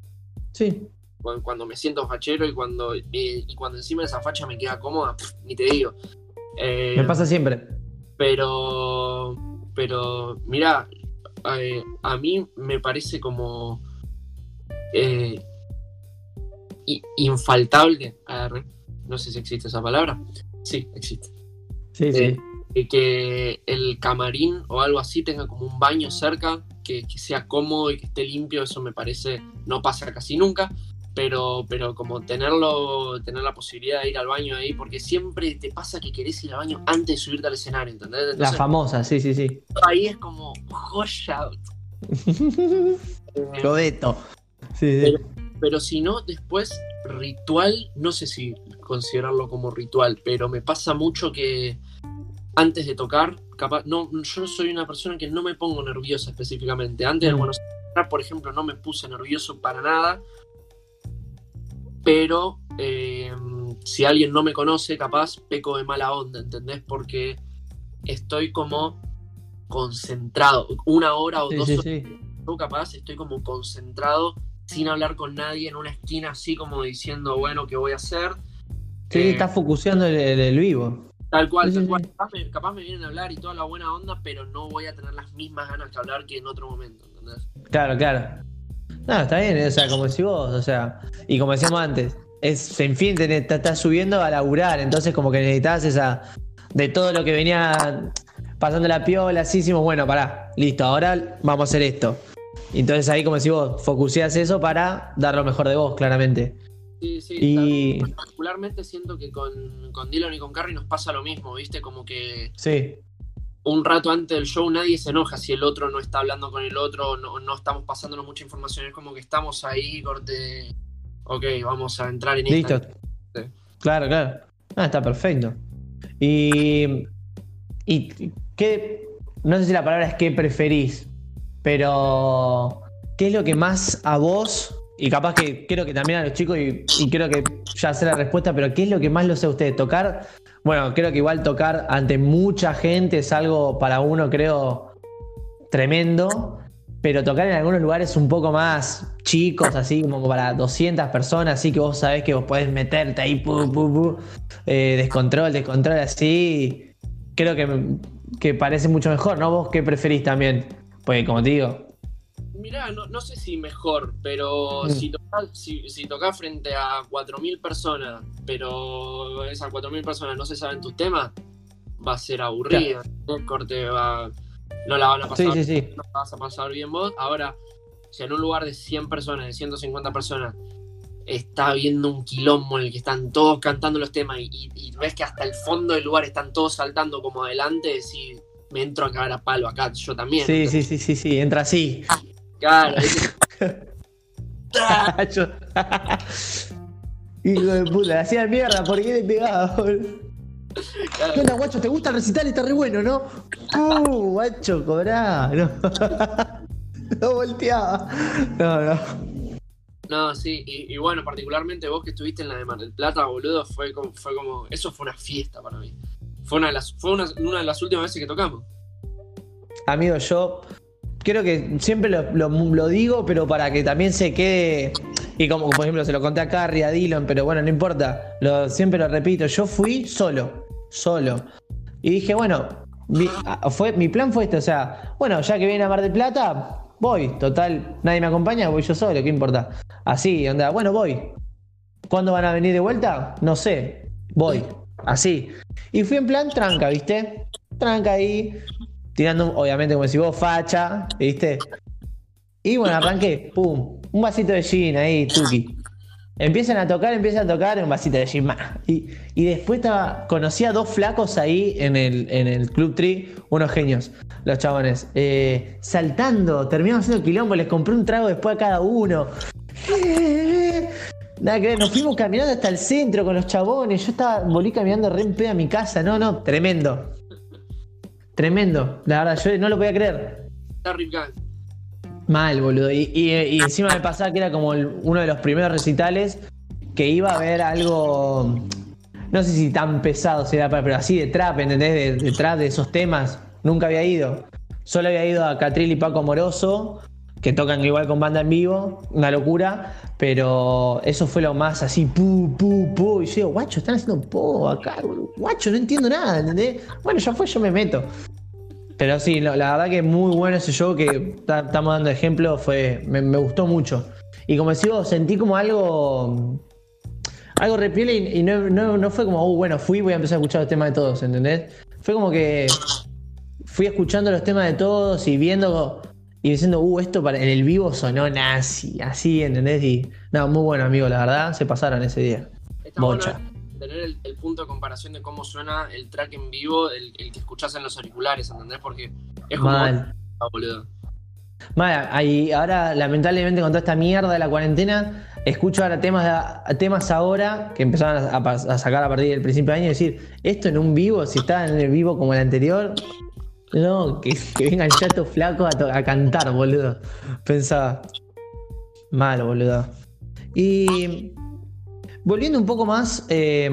Sí. cuando, cuando me siento fachero y cuando, y, y cuando encima esa facha me queda cómoda, pff, ni te digo. Eh, Me pasa siempre. Pero, pero, mira, eh, a mí me parece como eh, infaltable, no sé si existe esa palabra, sí, existe, Sí, sí. Eh, que el camarín o algo así tenga como un baño cerca, que, que sea cómodo y que esté limpio, eso me parece, no pasa casi nunca. Pero, pero como tenerlo, tener la posibilidad de ir al baño ahí, porque siempre te pasa que querés ir al baño antes de subirte al escenario, ¿entendés? La Entonces, famosa, sí, sí, sí. ahí es como joya. Eh, Rodeto. Sí, sí. pero si no, después ritual, no sé si considerarlo como ritual, pero me pasa mucho que antes de tocar, capaz, no, yo soy una persona que no me pongo nerviosa específicamente. Antes del Mm. Buenos Aires, por ejemplo, no me puse nervioso para nada, pero eh, si alguien no me conoce, capaz peco de mala onda, ¿entendés? Porque estoy como concentrado, una hora o Sí, dos sí, horas sí. yo capaz estoy como concentrado sin hablar con nadie en una esquina así como diciendo, bueno, ¿qué voy a hacer? Sí, Eh, estás focuseando el, el- el vivo. Tal cual, tal cual. Capaz me, capaz me vienen a hablar y toda la buena onda, pero no voy a tener las mismas ganas que hablar que en otro momento, ¿entendés? Claro, claro. No, está bien, o sea, como decís vos, o sea, y como decíamos antes, es, en fin, te, estás subiendo a laburar, entonces como que necesitas esa, de todo lo que venía pasando la piola, así hicimos, bueno, pará, listo, ahora vamos a hacer esto. Entonces ahí, como decís vos, focuseas eso para dar lo mejor de vos, claramente. Sí, sí. Y particularmente siento que con, con Dylan y con Carrie nos pasa lo mismo, ¿viste? Como que sí, un rato antes del show nadie se enoja si el otro no está hablando con el otro, no, no estamos pasándonos mucha información, es como que estamos ahí, corte, ok, vamos a entrar en listo. esta. Sí. Claro, claro. Ah, está perfecto. Y, y qué, no sé si la palabra es qué preferís, pero ¿qué es lo que más a vos, y capaz que creo que también a los chicos, y, y creo que ya sé la respuesta, pero ¿qué es lo que más lo sé a ustedes? ¿Tocar Bueno, creo que igual tocar ante mucha gente es algo para uno, creo, tremendo. Pero tocar en algunos lugares un poco más chicos, así como para 200 personas, así que vos sabés que vos podés meterte ahí, pu, pu, pu, eh, descontrol, descontrol, así. Creo que, que parece mucho mejor, ¿no? ¿Vos qué preferís también? Pues como te digo, Mirá, no, no sé si mejor, pero Mm. si tocas si, si tocas frente a 4.000 personas, pero esas 4.000 personas no se saben tus temas, va a ser aburrido. El corte va. No la van a pasar, sí, sí, sí. no la vas a pasar bien vos. Ahora, si en un lugar de 100 personas, de 150 personas, está habiendo un quilombo en el que están todos cantando los temas y, y- y ves que hasta el fondo del lugar están todos saltando como adelante, decís, me entro a cagar a palo acá, yo también. Sí, sí, sí, sí, sí, entra así. Claro, Hijo de puta, hacía mierda, ¿por qué le pegaba? boludo? Claro. ¿Qué onda, guacho? ¿Te gusta el recital? Está re bueno, ¿no? Uh, guacho, cobrá. No, no volteaba. No, no. No, sí, y, y bueno, particularmente vos que estuviste en la de Mar del Plata, boludo, fue como, fue como, eso fue una fiesta para mí. Fue una de las, fue una, una de las últimas veces que tocamos. Amigo, yo creo que siempre lo, digo, pero para que también se quede. Y como por ejemplo se lo conté a Carrie, a Dylan, pero bueno, no importa. Siempre lo repito. Yo fui solo. Solo. Y dije, bueno, mi, a- fue, mi plan fue este, o sea, bueno, ya que viene a Mar del Plata, voy. Total, nadie me acompaña, voy yo solo, ¿qué importa? Así, onda, bueno, voy. ¿Cuándo van a venir de vuelta? No sé. Voy. Así. Y fui en plan tranca, ¿viste? Tranca ahí. Tirando, obviamente, como si vos, facha, ¿viste? Y bueno, arranqué. Pum. Un vasito de gin ahí, tuki. Empiezan a tocar, empiezan a tocar un vasito de gin más. Y, y después estaba, conocí a dos flacos ahí en el, en el Club Tree, unos genios, los chabones. Eh, saltando, terminamos haciendo quilombo, les compré un trago después a cada uno. Nada que ver, nos fuimos caminando hasta el centro con los chabones. Yo estaba, volví caminando re en pedo a mi casa. No, no, tremendo. Tremendo. La verdad, yo no lo podía creer. Gang. Mal, boludo. Y, y- y encima me pasaba que era como el- uno de los primeros recitales que iba a ver algo. No sé si tan pesado será, pero así de trap, ¿entendés? De, de trap, de esos temas. Nunca había ido. Solo había ido a Catril y Paco Moroso, que tocan igual con banda en vivo, una locura. Pero eso fue lo más así, pu, pu, pu. Y yo digo, guacho, están haciendo po acá. Guacho, no entiendo nada, ¿entendés? Bueno, ya fue, yo me meto. Pero sí, la verdad que muy bueno ese show que ta- estamos dando ejemplo, fue, me, gustó mucho. Y como decís vos, sentí como algo, algo repiel y, y no, no- no fue como, uh, bueno, fui voy a empezar a escuchar los temas de todos, ¿entendés? Fue como que fui escuchando los temas de todos y viendo y diciendo, uh, esto para, en el vivo sonó nazi, así, ¿entendés? Y no, muy bueno, amigo, la verdad, se pasaron ese día. Está Bocha. bueno tener el, el punto de comparación de cómo suena el track en vivo, el, el que escuchás en los auriculares, ¿entendés? Porque es como, Mal. Ah, boludo. Mal, ahí- ahora lamentablemente con toda esta mierda de la cuarentena, escucho ahora temas, temas ahora que empezaron a, a- a sacar a partir del principio de año y decir, esto en un vivo, si está en el vivo como el anterior, no, que, que vengan ya estos flacos a, cantar, boludo. Pensaba. Mal, boludo. Y volviendo un poco más, eh,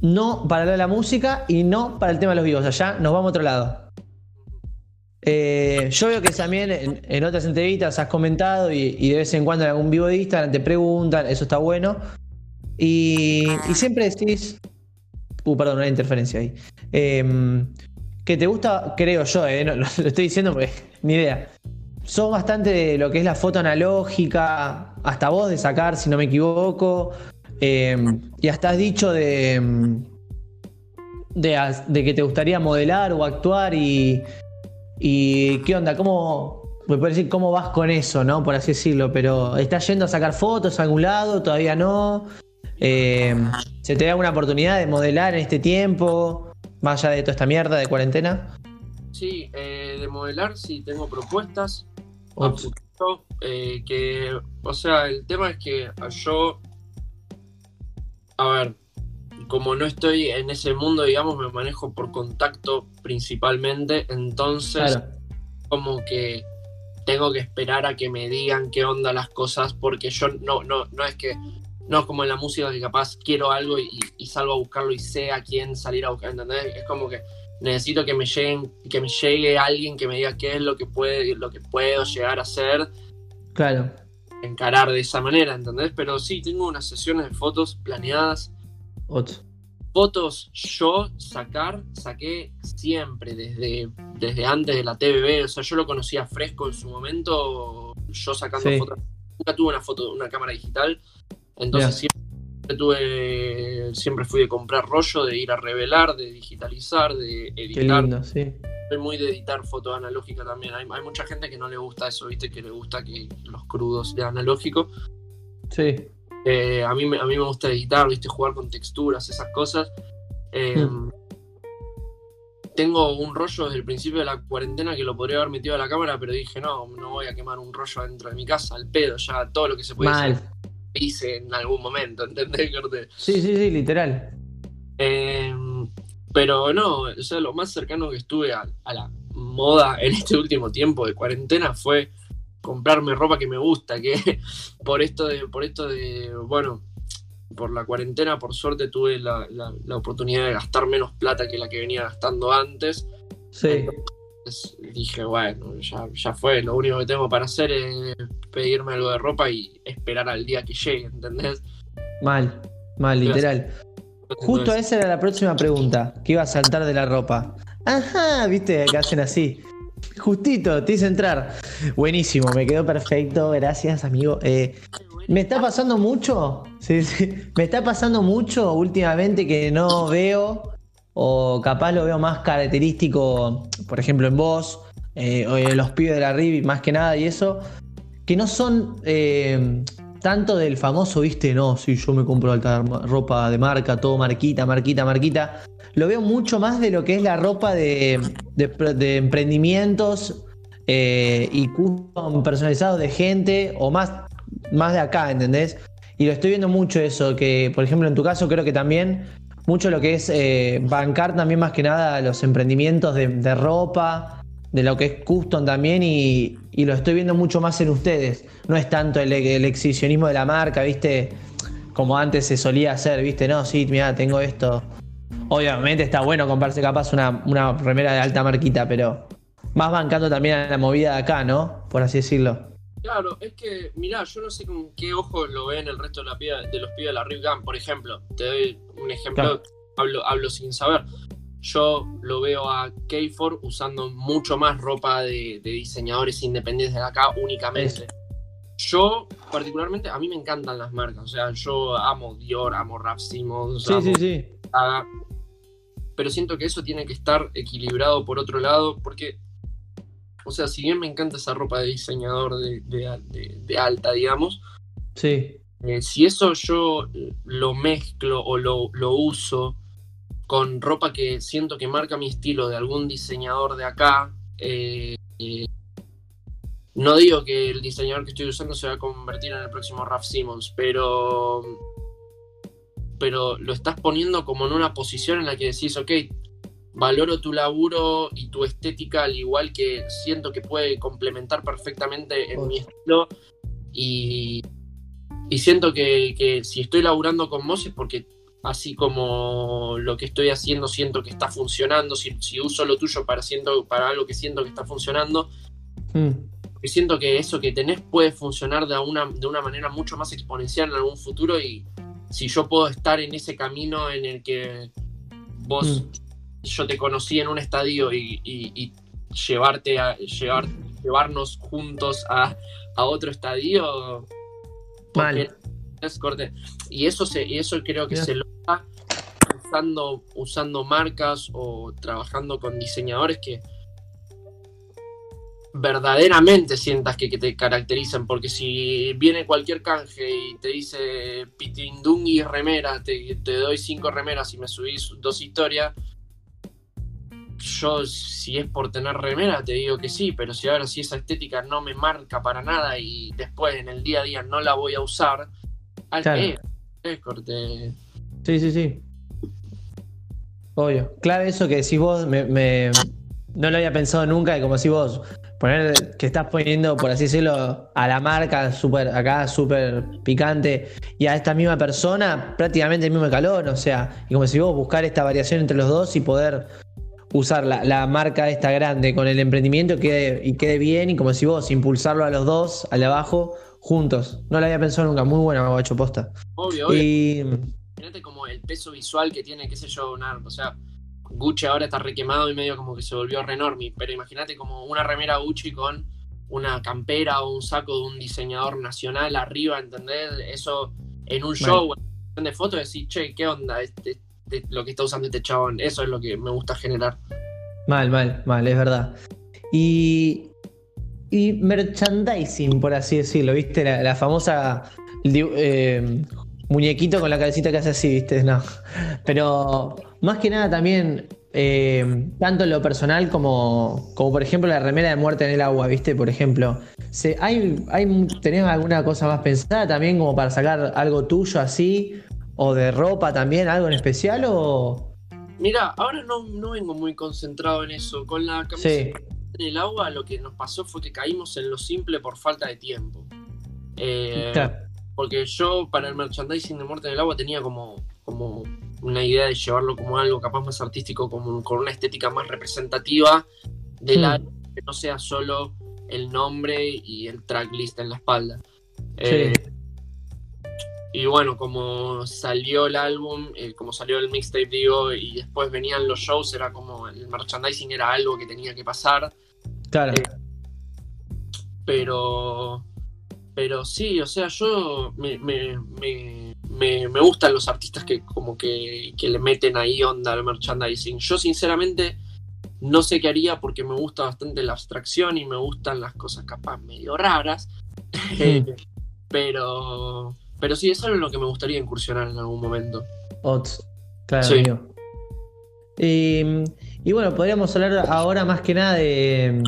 no para la música y no para el tema de los vivos, allá nos vamos a otro lado. Eh, yo veo que también en, otras entrevistas has comentado y, de vez en cuando en algún vivo de Instagram te preguntan, eso está bueno. Y, y siempre decís. Uh, perdón, una interferencia ahí. Em, que te gusta, creo yo, eh, no, lo estoy diciendo porque ni idea. Sos bastante de lo que es la foto analógica, hasta vos de sacar, si no me equivoco. Em, y hasta has dicho de, em, de, que te gustaría modelar o actuar y, y qué onda, cómo, me puede decir cómo vas con eso, ¿no? Por así decirlo, pero ¿estás yendo a sacar fotos a algún lado? ¿Todavía no? Eh, ¿Se te da una oportunidad de modelar en este tiempo? Más allá de toda esta mierda de cuarentena. Sí, eh, de modelar sí tengo propuestas a Ups. futuro, eh, que, o sea, el tema es que yo, a ver, como no estoy en ese mundo, digamos, me manejo por contacto principalmente, entonces Claro. como que tengo que esperar a que me digan qué onda las cosas, porque yo no, no, no es que no es como en la música que capaz quiero algo y, y salgo a buscarlo y sé a quién salir a buscar, ¿entendés? Es como que necesito que me lleguen, que me llegue alguien que me diga qué es lo que puede, lo que puedo llegar a hacer, Claro. encarar de esa manera, ¿entendés? Pero sí, tengo unas sesiones de fotos planeadas. Otro. Fotos yo sacar, saqué siempre, desde, desde antes de la TVB, o sea, yo lo conocía fresco en su momento, yo sacando Sí. fotos. Nunca tuve una foto, una cámara digital, entonces siempre tuve, siempre fui de comprar rollo, de ir a revelar, de digitalizar, de Qué editar. lindo, sí. Soy muy de editar foto analógica también. Hay, hay mucha gente que no le gusta eso, viste, que le gusta que los crudos de analógico. Sí. Eh, a, mí, me- a mí me gusta editar, viste, jugar con texturas, esas cosas. Eh, Mm. Tengo un rollo desde el principio de la cuarentena que lo podría haber metido a la cámara, pero dije, no, no voy a quemar un rollo dentro de mi casa, al pedo, ya todo lo que se puede hacer Hice en algún momento, ¿entendés, Corte? Sí, sí, sí, literal. Eh, pero no, o sea, lo más cercano que estuve a, a la moda en este último tiempo de cuarentena fue comprarme ropa que me gusta, que por esto de, por esto de, bueno, por la cuarentena, por suerte tuve la, la- la oportunidad de gastar menos plata que la que venía gastando antes. Sí. Entonces dije, bueno, ya, ya fue, lo único que tengo para hacer es pedirme algo de ropa y esperar al día que llegue, ¿entendés? Mal. Mal, literal. Justo esa era la próxima pregunta, que iba a saltar de la ropa. Ajá, viste que hacen así. Justito, te hice entrar. Buenísimo, me quedó perfecto, gracias amigo. Eh, me está pasando mucho, sí, sí. Me está pasando mucho últimamente que no veo, o capaz lo veo más característico, por ejemplo en vos, eh, o en los pibes de la RIB, más que nada, y eso, que no son eh, tanto del famoso, viste, no, si yo me compro alta ropa de marca, todo marquita, marquita, marquita. Lo veo mucho más de lo que es la ropa de emprendimientos eh, y custom personalizados de gente, o más, más de acá, ¿entendés? Y lo estoy viendo mucho eso, que por ejemplo en tu caso creo que también mucho lo que es eh, bancar también más que nada los emprendimientos de, de ropa, de lo que es custom también y, y lo estoy viendo mucho más en ustedes. No es tanto el, el de la marca, ¿viste? Como antes se solía hacer, ¿viste? No, sí, mira, tengo esto. Obviamente está bueno comprarse capaz una, una remera de alta marquita, pero más bancando también a la movida de acá, ¿no? Por así decirlo. Claro, es que, mirá, yo no sé con qué ojos lo ven el resto de, la piba- de los pibes de la Rip Gun, por ejemplo. Te doy un ejemplo, Claro. hablo, hablo sin saber. Yo lo veo a K4 usando mucho más ropa de, de diseñadores independientes de acá únicamente. Yo, particularmente, a mí me encantan las marcas. O sea, yo amo Dior, amo Raf Simons, Sí, amo sí, sí. Prada, pero siento que eso tiene que estar equilibrado por otro lado, porque, o sea, si bien me encanta esa ropa de diseñador de, de- de- de alta, digamos, Sí. eh, si eso yo lo mezclo o lo, lo uso con ropa que siento que marca mi estilo de algún diseñador de acá, eh, eh, no digo que el diseñador que estoy usando se va a convertir en el próximo Raf Simmons, pero, pero lo estás poniendo como en una posición en la que decís, ok, valoro tu laburo y tu estética al igual que siento que puede complementar perfectamente en mi estilo y, y siento que, que si estoy laburando con vos es porque así como lo que estoy haciendo siento que está funcionando, si, si uso lo tuyo para, siento, para algo que siento que está funcionando, Mm. siento que eso que tenés puede funcionar de una, de una manera mucho más exponencial en algún futuro y si yo puedo estar en ese camino en el que vos, Mm. Yo te conocí en un estadio y, y- y llevarte a llevar, llevarnos juntos a, a otro estadio, Mal. es corte. Y eso se, y eso creo que Mira. se logra usando, usando marcas o trabajando con diseñadores que verdaderamente sientas que, que te caracterizan, porque si viene cualquier canje y te dice pitindungi remera, te, te doy cinco remeras y me subís dos historias, yo si es por tener remera te digo que sí, pero si ahora si esa estética no me marca para nada y después en el día a día no la voy a usar, al Claro. que es, corte. Sí, sí, sí. Obvio. Clave eso que decís vos, me, me- no lo había pensado nunca, y como decís vos, poner que estás poniendo, por así decirlo, a la marca super, acá súper picante y a esta misma persona prácticamente el mismo calor, o sea, y como si vos buscar esta variación entre los dos y poder usar la, marca esta grande con el emprendimiento quede, y quede bien y como si vos impulsarlo a los dos, al de abajo, juntos. No lo había pensado nunca, muy buena, hecho posta. Obvio, obvio. Y... Imagínate como el peso visual que tiene, qué sé yo, una, o sea, Gucci ahora está requemado y medio como que se volvió renormi, pero imagínate como una remera Gucci con una campera o un saco de un diseñador nacional arriba, ¿entendés? Eso en un show, en de fotos, decís, che, ¿qué onda este, lo que está usando este chabón? Eso es lo que me gusta generar. Mal, mal, mal, es verdad. Y, y merchandising, por así decirlo, ¿viste? La, famosa eh, muñequito con la cabecita que hace así, ¿viste? No. Pero más que nada también, eh, tanto en lo personal como, como por ejemplo la remera de muerte en el agua, ¿viste? Por ejemplo, ¿hay, hay, ¿tenés alguna cosa más pensada también como para sacar algo tuyo así? ¿O de ropa también, algo en especial? O... Mira, ahora no, no vengo muy concentrado en eso. Con la camiseta en el agua lo que nos pasó fue que caímos en lo simple por falta de tiempo. Eh, porque yo para el merchandising de Muerte en el Agua tenía como, como una idea de llevarlo como algo capaz más artístico, como, con una estética más representativa de la hmm. que no sea solo el nombre y el tracklist en la espalda. Eh, y bueno, como salió el álbum, eh, como salió el mixtape, digo, y después venían los shows, era como el merchandising era algo que tenía que pasar. Claro. Eh, pero pero sí, o sea, yo me, gustan los artistas que como que, le meten ahí onda al merchandising. Yo sinceramente no sé qué haría porque me gusta bastante la abstracción y me gustan las cosas capaz medio raras. pero, pero sí, es algo en lo que me gustaría incursionar en algún momento. Ots, claro. Y, y bueno, podríamos hablar ahora más que nada de,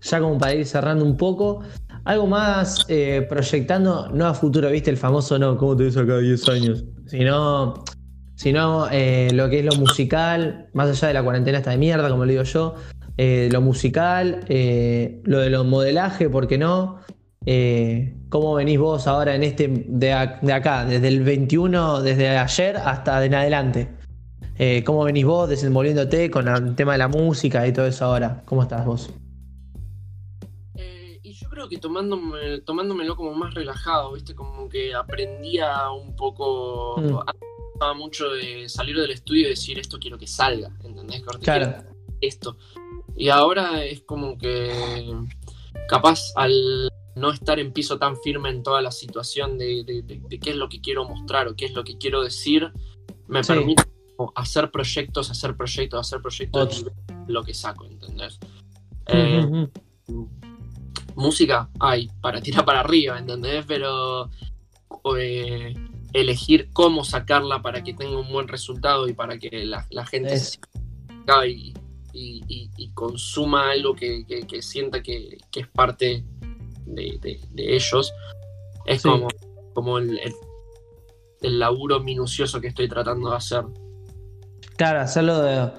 ya como para ir cerrando un poco, algo más eh, proyectando, no a futuro, viste, el famoso no, ¿cómo te ves acá 10 años? Sino, sino eh, lo que es lo musical, más allá de la cuarentena esta de mierda, como le digo yo, eh, lo musical, lo de los modelaje, ¿por qué no? ¿Cómo venís vos ahora en este de, acá, desde el 21, desde ayer hasta en adelante? ¿Cómo venís vos desenvolviéndote con el tema de la música y todo eso ahora? ¿Cómo estás vos? creo que tomándome, tomándomelo como más relajado, ¿viste? Como que aprendía un poco. Mm. mucho de salir del estudio y decir esto quiero que salga, ¿entendés? Claro. Esto. Y ahora es como que capaz al no estar en piso tan firme en toda la situación de, qué es lo que quiero mostrar o qué es lo que quiero decir, me permite hacer proyectos, hacer proyectos, hacer proyectos y lo que saco, ¿entendés? Eh, música hay para tirar para arriba, ¿entendés? Pero eh, elegir cómo sacarla para que tenga un buen resultado y para que la, gente se y, y, consuma algo que, sienta que, es parte de, ellos, es como, como el, el, laburo minucioso que estoy tratando de hacer. Claro, hacerlo de...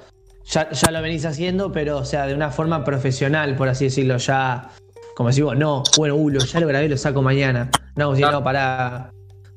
Ya, ya, lo venís haciendo, pero o sea, de una forma profesional, por así decirlo, ya como decimos, no, bueno, uh, ya lo grabé, lo saco mañana. No, si no, pará,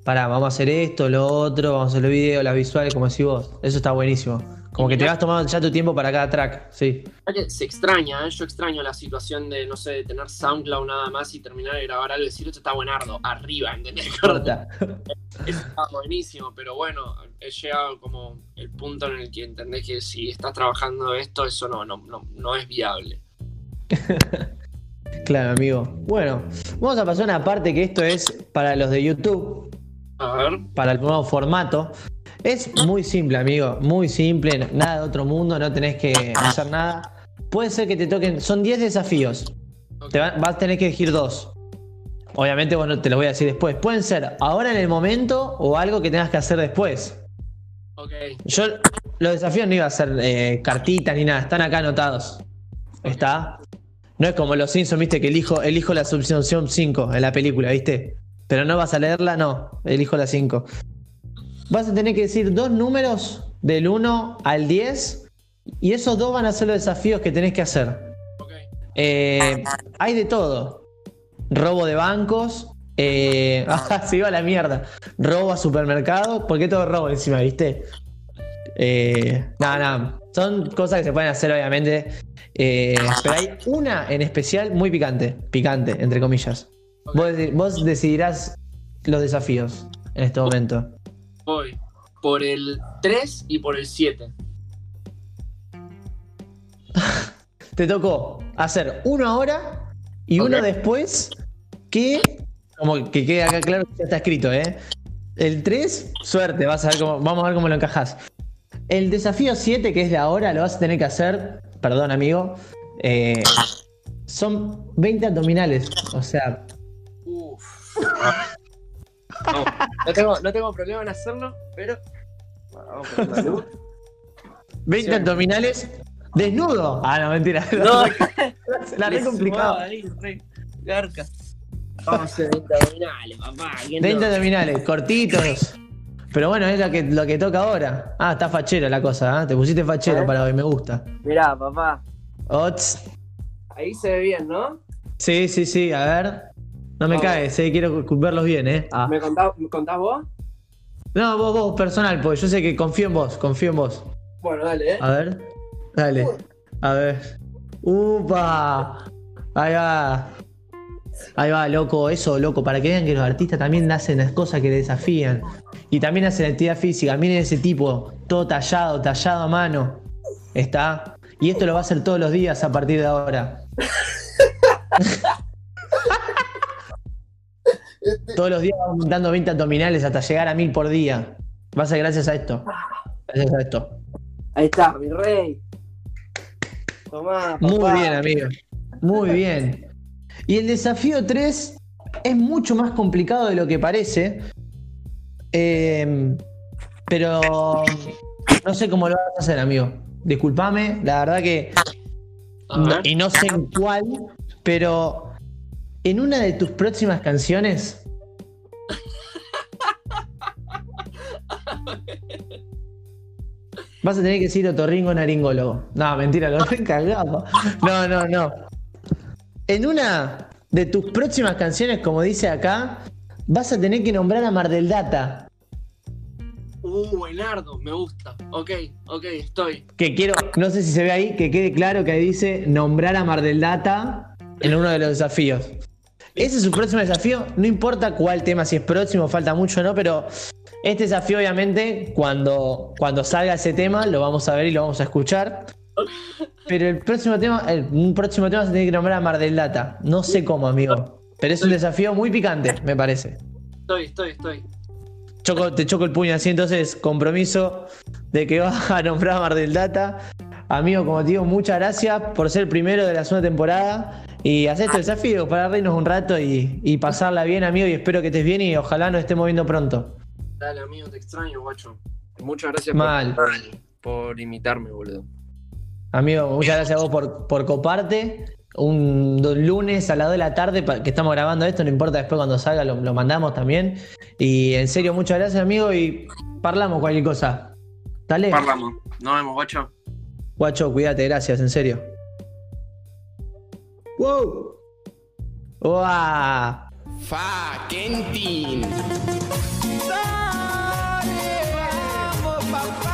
pará, vamos a hacer esto, lo otro, vamos a hacer los videos, las visuales, como decís vos. Eso está buenísimo. Como que te vas tomando ya tu tiempo para cada track, sí. Se extraña, ¿eh? yo extraño la situación de, no sé, de tener SoundCloud nada más y terminar de grabar algo y decir, esto está buenardo, arriba, ¿entendés? está buenísimo, pero bueno, he llegado como el punto en el que entendés que si estás trabajando esto, eso no, no, no, no es viable. Claro, amigo. Bueno, vamos a pasar una parte que esto es para los de YouTube. A ver. Para el nuevo formato. Es muy simple, amigo. Muy simple. Nada de otro mundo. No tenés que hacer nada. Puede ser que te toquen. Son 10 desafíos. Te vas a tener que elegir dos. Obviamente, bueno, te lo voy a decir después. Pueden ser ahora en el momento o algo que tengas que hacer después. Ok. Yo, los desafíos no iba a ser eh, cartitas ni nada. Están acá anotados. ¿Está? No es como los Simpsons, viste, que elijo, elijo la solución 5 en la película, viste. Pero no vas a leerla, no. Elijo la 5. Vas a tener que decir dos números del 1 al 10. Y esos dos van a ser los desafíos que tenés que hacer. Eh, hay de todo. Robo de bancos. Eh, ah, se iba a la mierda. Robo a supermercado. ¿Por qué todo robo encima, viste? Eh, nada, nada. Son cosas que se pueden hacer, obviamente. Eh, pero hay una en especial muy picante. Picante, entre comillas. Vos, deci- vos decidirás los desafíos en este momento. Voy por el 3 y por el 7. Te tocó hacer uno ahora y Ok. uno después que, como que quede acá claro que ya está escrito, ¿eh? El 3, suerte, vas a ver cómo, vamos a ver cómo lo encajas. El desafío 7, que es de ahora, lo vas a tener que hacer, perdón amigo, eh, son 20 abdominales, o sea, Uf. No, no tengo, no tengo problema en hacerlo, pero. Bueno, vamos a poner la luz. 20 Sí. abdominales desnudo. Ah, no, mentira. No, la re complicado. sumaba ahí, re garca. Vamos a hacer 20 abdominales, papá. ¿quién 20 no? abdominales, cortitos. Pero bueno, es lo que, lo que toca ahora. Ah, está fachero la cosa, ¿ah? Te pusiste fachero ¿Eh? para hoy, me gusta. Mirá, papá. Ots. Ahí se ve bien, ¿no? Sí, sí, sí, a ver. No me Vamos. caes, eh, quiero verlos bien, ¿eh? Ah. ¿Me contás, me contás vos? No, vos, vos, personal, pues yo sé que confío en vos, confío en vos. Bueno, dale, ¿eh? A ver, dale. A ver. ¡Upa! Ahí va. Ahí va, loco, eso, loco, para que vean que los artistas también hacen las cosas que desafían. Y también hacen actividad física. Miren ese tipo, todo tallado, tallado a mano. Está. Y esto lo va a hacer todos los días a partir de ahora. todos los días va aumentando 20 abdominales hasta llegar a 1000 por día. Va a ser gracias a esto. Gracias a esto. Ahí está, mi rey. Tomá, papá. Muy bien, amigo. Muy bien. Y el desafío 3 es mucho más complicado de lo que parece. Eh, pero no sé cómo lo vas a hacer, amigo. Disculpame, la verdad que. No- y no sé en cuál, pero en una de tus próximas canciones. Vas a tener que decir otorringo naringólogo. No, mentira, lo he cagado. No, no, no. En una de tus próximas canciones, como dice acá, vas a tener que nombrar a Mar del Data. Uh, buenardo, me gusta. Ok, ok, estoy. Que quiero, no sé si se ve ahí, que quede claro que ahí dice nombrar a Mar del Data en uno de los desafíos. Ese es su próximo desafío, no importa cuál tema, si es próximo, falta mucho o no, pero este desafío obviamente cuando, cuando salga ese tema lo vamos a ver y lo vamos a escuchar. Pero el próximo tema, el, un próximo tema se tiene que nombrar a Mar del Data. No sé cómo, amigo. Pero es un desafío muy picante, me parece. Estoy, estoy, estoy. Choco, te choco el puño así, entonces compromiso de que vas a nombrar a Mar del Data. Amigo, como te digo, muchas gracias por ser el primero de la segunda temporada y hacer este desafío para reírnos un rato y, y pasarla bien, amigo, y espero que estés bien y ojalá nos estemos viendo pronto. Dale, amigo, te extraño, guacho. Muchas gracias Mal. por, por imitarme, boludo. Amigo, muchas gracias a vos por, por coparte. Un lunes a las 2 de la tarde que estamos grabando esto, no importa después cuando salga, lo, lo mandamos también. Y en serio, muchas gracias, amigo, y parlamos cualquier cosa. Dale. Parlamos. Nos vemos, guacho. Guacho, cuídate, gracias, en serio. ¡Wow! ¡Wow! Fucking teen. Dale, vamos, papá.